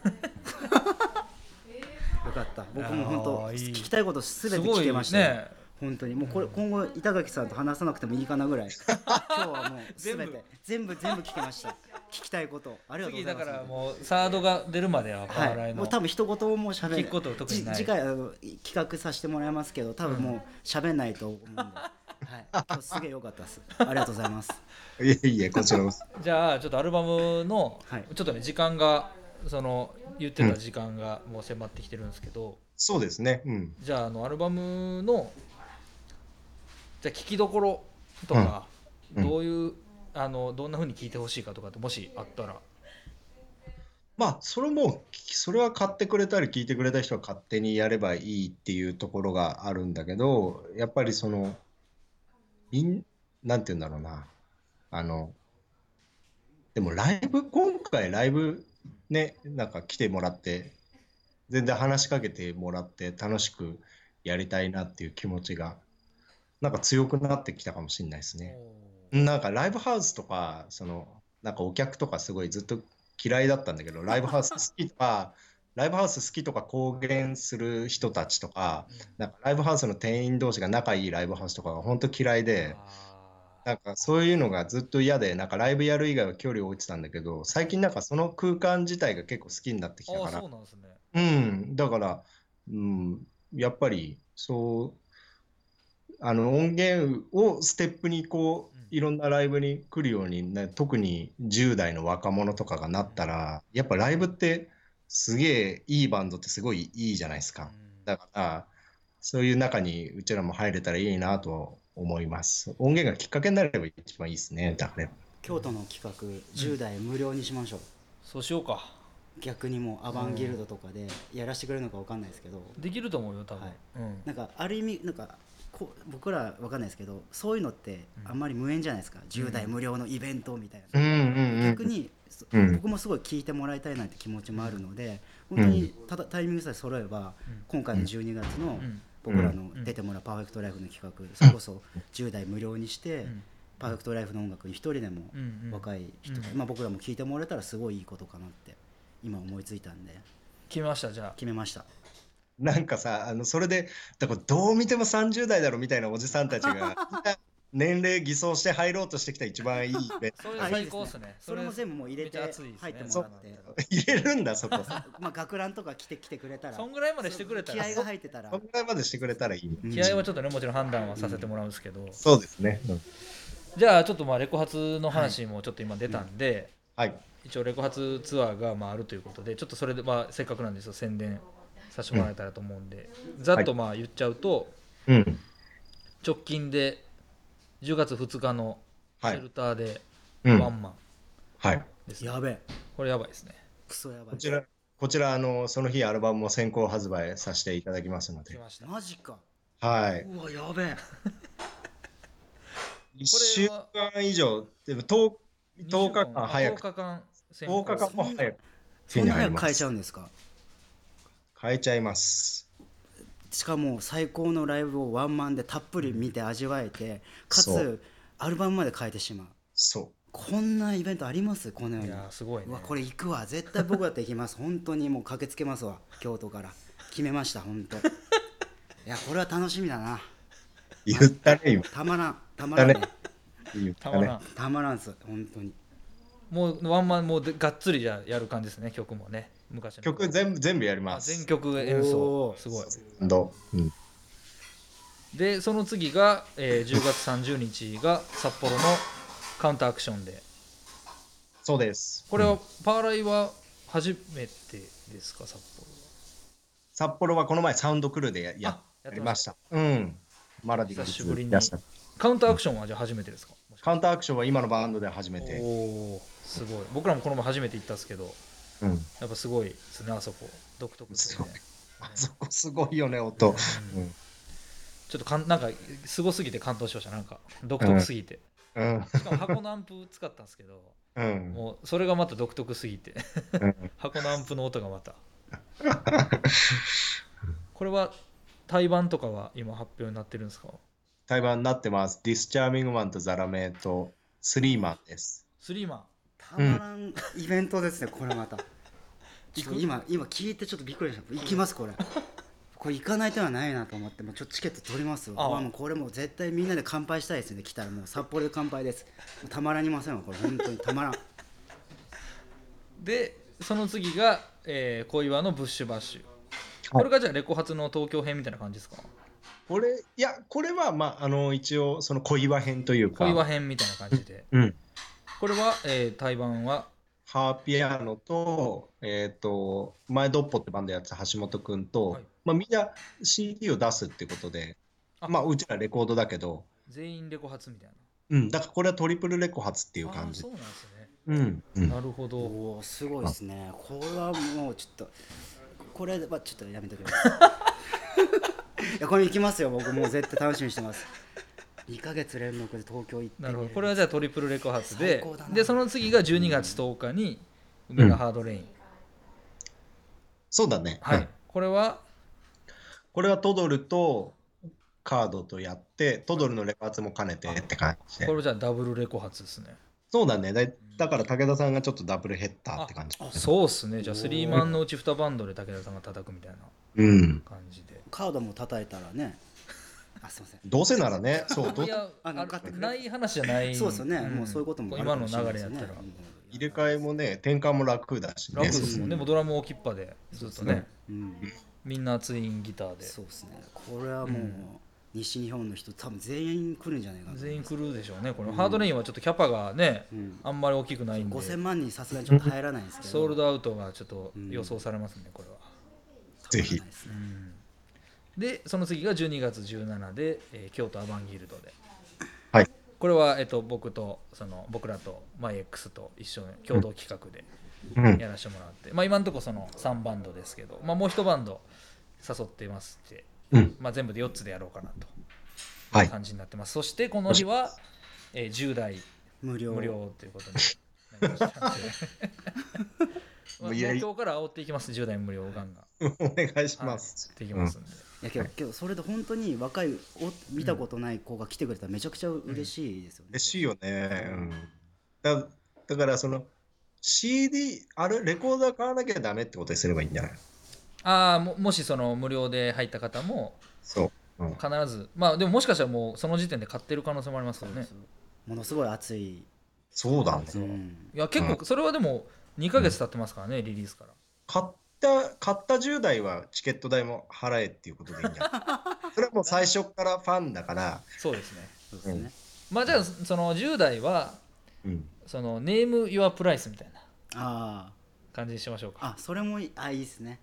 よかった。僕も本当あーいい。聞きたいことすべて聞けましたよ、ね本当に。もうこれ今後板垣さんと話さなくてもいいかなぐらい。今日はもうすべて全部。全部聞けました。聞きたいこと。ありがとうございます。次だからもうサードが出るまではパワーラはい、もう多分一言も喋聞くこと特にない。じ次回あの企画させてもらいますけど多分もう喋んないと思うんで、はい、今日すげえ良かったです。ありがとうございます。いえいえ、こちらこそ。じゃあちょっとアルバムのはい。ちょっとね時間がその言ってた時間がもう迫ってきてるんですけど、そうですね。うん。じゃああのアルバムのじゃあ聴きどころとか、うん。どういうあのどんな風に聴いてほしいかとかってもしあったら。まあ、それも、それは買ってくれたり聞いてくれた人は勝手にやればいいっていうところがあるんだけど、やっぱりその、いん、なんて言うんだろうな。あの、でもライブ、今回ライブね、なんか来てもらって、全然話しかけてもらって楽しくやりたいなっていう気持ちが、なんか強くなってきたかもしれないですね。なんかライブハウスとか、その、なんかお客とかすごいずっと嫌いだったんだけど、ライブハウス好きとか、ライブハウス好きとか公言する人たちとか、なんかライブハウスの店員同士が仲いいライブハウスとかが本当嫌いで、なんかそういうのがずっと嫌で、なんかライブやる以外は距離を置いてたんだけど、最近なんかその空間自体が結構好きになってきたから。そう、なんですね。うん、だから、うん、やっぱりそう、あの音源をステップにこう、うん。いろんなライブに来るように、ね、特に10代の若者とかがなったら、やっぱライブってすげえいいバンドってすごいいいじゃないですか。だから、そういう中にうちらも入れたらいいなと思います。音源がきっかけになれば一番いいですね、だから。京都の企画10代無料にしましょう、そうしようか。逆にもうアバンギルドとかでやらせてくれるのかわかんないですけど、できると思うよ多分、はい。うん。なんかある意味なんかこう僕らわかんないですけどそういうのってあんまり無縁じゃないですか、10代無料のイベントみたいな、うんうんうん。逆に、そうん。僕もすごい聞いてもらいたいなって気持ちもあるので本当にただタイミングさえ揃えば、うん。今回の12月のうん。僕らの出てもらうパーフェクトライフの企画、それこそ10代無料にして、うん。パーフェクトライフの音楽に一人でもうんうん。若い人、うん。まあ、僕らも聞いてもらえたらすごいいいことかなって今思いついたんで。決めましたじゃあ。決めましたなんかさ、あのそれで、だからどう見ても30代だろみたいなおじさんたちが、年齢偽装して入ろうとしてきた一番いいイベント。それあいい最ですね。高っすね。それも全部もう入れてめっちゃ熱いですね。入ってもらって、入れるんだ、そこ。まあ学ランとか来て来てくれたら。そんぐらいまでしてくれたら。気合が入ってたら。こんぐらいまでしてくれたらいいね。うん。気合はちょっとねもちろん判断はさせてもらうんですけど、そうですね。うん。じゃあちょっとまあレコ発の話もちょっと今出たんで、はい。一応レコ発ツアーがまああるということでちょっとそれでまあせっかくなんですよ宣伝させてもらえたらと思うんで、ざっとまあ言っちゃうと、うん。直近で10月2日のシはい。ェルターでうん。ワンマンはい。です。ね、やべえ。これやばいですね。クソやばい。こちら、こちらあのその日アルバムも先行発売させていただきますので。マジか。はい。うわやべえ。1週間以上。でも 10, 10日間早10く日間先10日間も早く。そんな早く変えますちゃうんですか？変えちゃいます。しかも最高のライブをワンマンでたっぷり見て味わえてかつアルバムまで変えてしまう。そう。こんなイベントあります？この世いにやーすごいね。うわこれ行くわ。絶対僕だって行きます。本当に。もう駆けつけますわ。京都から。決めました本当。いやこれは楽しみだな。言ったね今。たまらん。たまらん。ね。言ったたまらん。ねたまらんっす。本当にもうワンマンもうでがっつりじゃあやる感じですね曲もね。昔の曲。全部全部やりあます。全曲演奏。すごい。どう？ん。でその次が、えー10月30日が札幌のカウンターアクションで。そうです。これは、うんパーライは初めてですか？札幌札幌はこの前サウンドクルーでややあやってやりましました。たうん。マラディが久しぶりに。カウンターアクションはじゃあ初めてですか？カウンターアクションは今のバンドで初めて。おおすごい。僕らもこの前初めて行ったんですけどうん。やっぱすごいですねあそこ。独特ですね。あそこすごいよね音。うん。うん。ちょっとかんなんかすごすぎて感動しました。なんか独特すぎて、うん。しかも箱のアンプ使ったんですけどうん。もうそれがまた独特すぎて。うん。箱のアンプの音がまた。これは対バンとかは今発表になってるんですか？対バンになってます。ディスチャーミングマンとザラメとスリーマンです。スリーマンたまらんイベントですねこれまた。今今聞いてちょっとびっくりした。行きますこれ。これ行かない手はないなと思ってもうちょっとチケット取ります。わあ。もうこれもう絶対みんなで乾杯したいですね来たら。もう札幌で乾杯です。たまらにませんわこれ本当に。たまらん。でその次が、えー、小岩のブッシュバッシュ。これがじゃあレコ発の東京編みたいな感じですか？これいやこれはまああの一応その小岩編というか。小岩編みたいな感じで。うんこれは、えー、対バンは？ハーピアノと、えっ、と、前ドッポってバンドやってた橋本くんと、はい。まあみんな CD を出すってことで、あ。まあうちらレコードだけど、全員レコ発みたいな。うん、だからこれはトリプルレコ発っていう感じ。そう。なんですね。うん、うん。なるほど。おおすごいですね。これはもうちょっとこれはちょっとやめときます。いやこれ行きますよ。僕もう絶対楽しみにしてます2ヶ月連続で東京行ってなるほど。これはじゃあトリプルレコ発ででその次が12月10日に梅田ハードレイン、そうだね。うん。はいこれは？これはトドルとカードとやって、トドルのレコ発も兼ねてって感じで。こ。れじゃあダブルレコ発ですね。そうだね。だだから武田さんがちょっとダブルヘッダーって感じ。そうっすね。じゃあスリーマンのうち2バンドで武田さんが叩くみたいなうん。感じで。カードも叩いたらねあすいません。どうせならね、そう、どいやああ乗っかってくれ。ない話じゃないそうですよね、ん。もうそういうこともある今のかもしれない流れやったら入れ替えもね、転換も楽だしね。楽ですもんね。もうドラム置きっぱでずっとね。うん。みんなツインギターで。そうですね。これはもう、西日本の人多分全員来るんじゃないかな。全員来るでしょうね。これハードレインはちょっとキャパがねうん。あんまり大きくないんで。5000万人さすがにちょっと入らないんですけど。ソールドアウトがちょっと予想されますねこれは。ぜひ。ねでその次が12月17で、えー京都アバンギルドで。はい。これは、えっと、僕とその僕らとマイ X と一緒に共同企画でうん。やらせてもらって、まあ、今のところその3バンドですけど、まあ、もう1バンド誘ってますって、うん。まあ、全部で4つでやろうかなと。はい。いう感じになってます、そしてこの日は、えー10代無料。無料ということに なりました。んでまあ、いやいや今日から煽っていきます。10代無料ガンガン。お願いします。できますんで、いやけどけどそれで本当に若いお見たことない子が来てくれたらめちゃくちゃ嬉しいですよね、嬉しいよね。うん。だだから、その、CD、あれ、レコーダー買わなきゃダメってことにすればいいんじゃない？ああももしその無料で入った方もそう。うん。必ず。まあでももしかしたらもうその時点で買ってる可能性もありますよね。ものすごい熱い、そうだね。うん。いや結構それはでも2ヶ月経ってますからね、リリースから。買った、買った10代はチケット代も払えっていうことでいいんじゃないそれはもう最初からファンだから、そうですね。そうですね、まあじゃあその10代はうん。そのネーム・ユア・プライスみたいなあ感じにしましょうか。ああそれもいいあいいですね。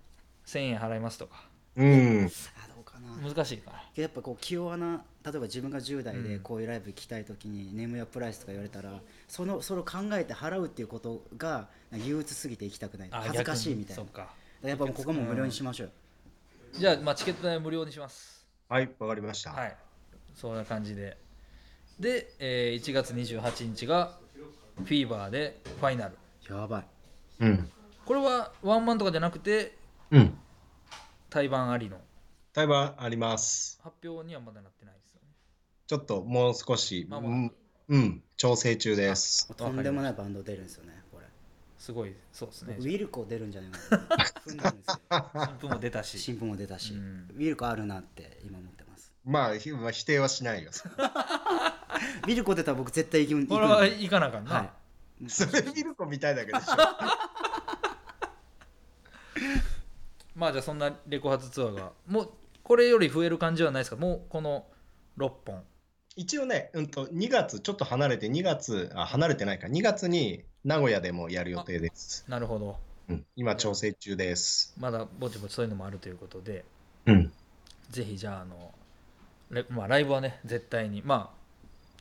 1000円払いますとか。うん。あどうかな。難しいかなやっぱこう器用な例えば自分が10代でうん。こういうライブ行きたい時にネームやプライスとか言われたらそのそれを考えて払うっていうことが憂鬱すぎて行きたくない。あ恥ずかしいみたいな。逆にそうかやっぱもうここも無料にしましょう、じゃあ、まあ、チケット代無料にします。はい、わかりました。はい。そんな感じで。で、えー1月28日がフィーバーでファイナル。やばい。うん。これはワンマンとかじゃなくてうん。対バンありの。対バンあります。発表にはまだなってないですよね。ちょっともう少し、まあまあ。うん、うん、調整中です。とんでもないバンド出るんですよねすごいそうですね。ウィルコ出るんじゃないかな。踏んんですよ新婦も出たし。新聞も出たし、うん。ウィルコあるなって今思ってます。まあ、ひまあ、否定はしないよ。ウィルコ出たら僕絶対行く行くんで。これは行かなあかんな、はい。それ見る子みたいだけでしょ。まあじゃあそんなレコ発ツアーがもうこれより増える感じはないですか？もうこの6本。一応ね、うんと、2月、ちょっと離れて、2月、あ、離れてないか、2月に名古屋でもやる予定です。なるほどうん、今、調整中です。まだぼちぼちそういうのもあるということでうん。ぜひじゃああのレまあ、ライブはね絶対にま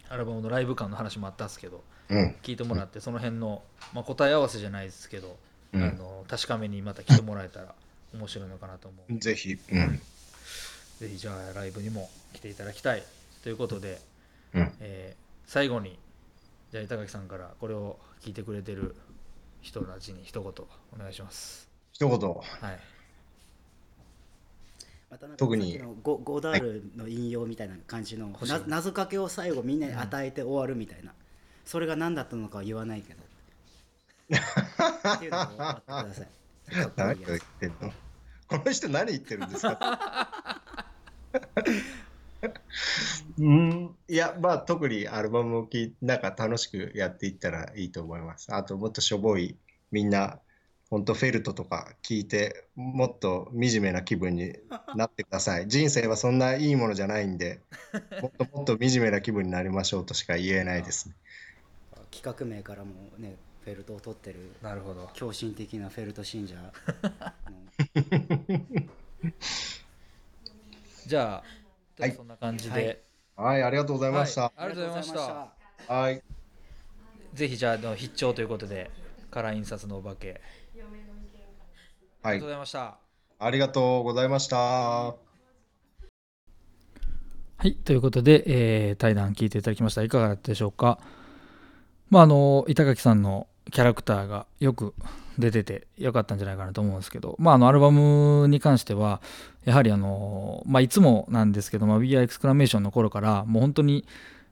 あアルバムのライブ感の話もあったんですけどうん。聞いてもらってその辺の、まあ、答え合わせじゃないですけど、うんあの確かめにまた来てもらえたら面白いのかなと思う、ぜひ。うん。ぜひじゃあライブにも来ていただきたいということで、うん。えー最後にじゃあ板垣さんからこれを聞いてくれてる人たちに一言お願いします。一言。はい。また特に。ゴゴダールの引用みたいな感じの、な謎かけを最後みんなに与えて終わるみたいな、それが何だったのかは言わないけど。っていうのをってください。何を言ってんの？この人何言ってるんですか？うん、いや、まあ特にアルバムを聴いなんか楽しくやっていったらいいと思います。あともっとしょぼい、みんな、本当フェルトとか聞いて、もっと惨めな気分になってください。人生はそんないいものじゃないんで、もっともっと惨めな気分になりましょうとしか言えないですね。企画名からもねフェルトを取ってるなるほど狂信的なフェルト信者の じゃあはいそんな感じはいで、はい、ありがとうございました。はいありがとうございましたはい。ぜひじゃああの必聴ということでカラー印刷のお化けあはいりがとうご。ざいました、ありがとうございました。はい、ということで、えー対談聞いていただきました。いかがだったでしょうか？まあ、あの、板垣さんのキャラクターがよく出ててよかったんじゃないかなと思うんですけど、まあ、あの、アルバムに関しては、やはりあの、まあ、いつもなんですけど、まあ、We Are Exclamation の頃から、もう本当に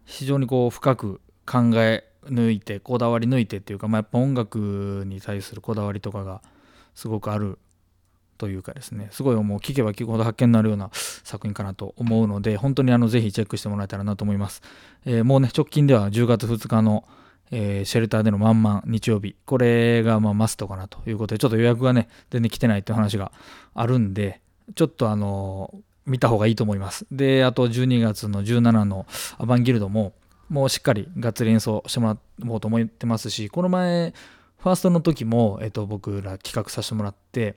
非常にこう、深く考え抜いて、こだわり抜いてっていうか、まあ、やっぱ音楽に対するこだわりとかがすごくあるというかですね。すごいもう聞けば聞くほど発見になるような作品かなと思うので本当にあのぜひチェックしてもらえたらなと思います、えーもうね直近では10月2日の、えーシェルターでのワンマン日曜日。これがまあマストかなということでちょっと予約がね全然来てないっていう話があるんでちょっとあの見た方がいいと思います。であと12月の17のアバンギルドももうしっかりがっつり演奏してもらおうと思ってますしこの前ファーストの時も、えっと僕ら企画させてもらって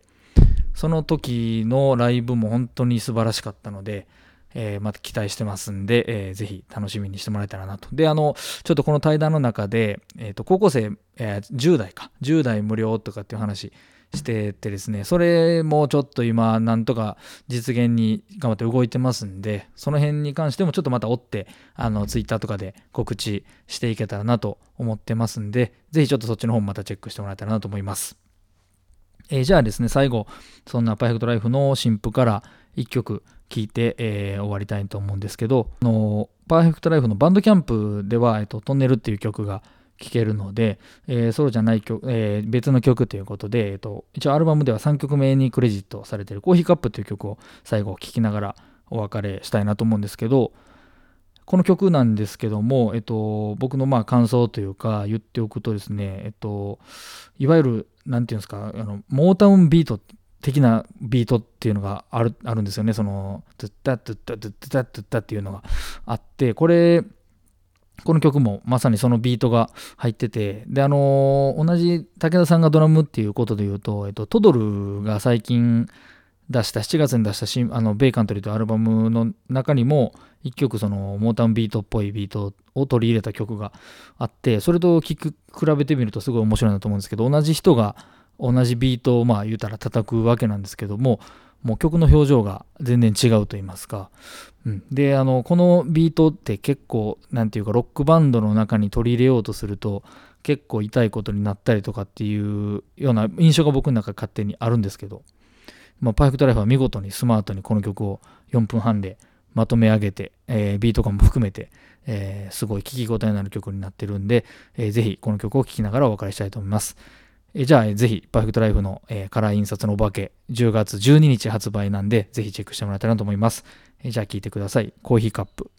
その時のライブも本当に素晴らしかったので、えーまた期待してますんで、えーぜひ楽しみにしてもらえたらなと。で、あの、ちょっとこの対談の中で、えっ、と、高校生、えー10代か、10代無料とかっていう話しててですね、それもちょっと今、なんとか実現に頑張って動いてますんで、その辺に関してもちょっとまた追って、あの、ツイッターとかで告知していけたらなと思ってますんで、ぜひちょっとそっちの方もまたチェックしてもらえたらなと思います。えーじゃあですね、最後、そんなパーフェクトライフの新譜から1曲聴いて、えー終わりたいと思うんですけど、あのパーフェクトライフのバンドキャンプでは、えっと、トンネルっていう曲が聴けるので、えーそうじゃない曲、えー別の曲ということで、えっと、一応アルバムでは3曲目にクレジットされてるコーヒーカップという曲を最後聴きながらお別れしたいなと思うんですけど、この曲なんですけども、えっと、僕のまあ感想というか言っておくとですね、えっと、いわゆる、なんていうんですか、あのモータウンビート的なビートっていうのがあるあるんですよね。その、トゥッタトゥッタトゥッタトゥッタっていうのがあって、これ、この曲もまさにそのビートが入ってて、で、あの同じ武田さんがドラムっていうことで言うと、えっと、トドルが最近出した、7月に出した新あのベイカントリーというアルバムの中にも、一曲そのモータウンビートっぽいビートを取り入れた曲があって、それと聴く比べてみるとすごい面白いなと思うんですけど、同じ人が同じビートをまあ言うたら叩くわけなんですけどももう曲の表情が全然違うと言いますか、うん、であのこのビートって結構何て言うかロックバンドの中に取り入れようとすると結構痛いことになったりとかっていうような印象が僕の中勝手にあるんですけど、まあ、パーフェクトライフは見事にスマートにこの曲を4分半でまとめ上げて、えー、ビート感も含めて、えー、すごい聴き応えのある曲になってるんで、えー、ぜひこの曲を聴きながらお別れしたいと思います。えじゃあ、ぜひ、パーフェクトライフの、えー、カラー印刷のお化け、10月12日発売なんで、ぜひチェックしてもらえたらなと思います。えじゃあ、聞いてください。コーヒーカップ。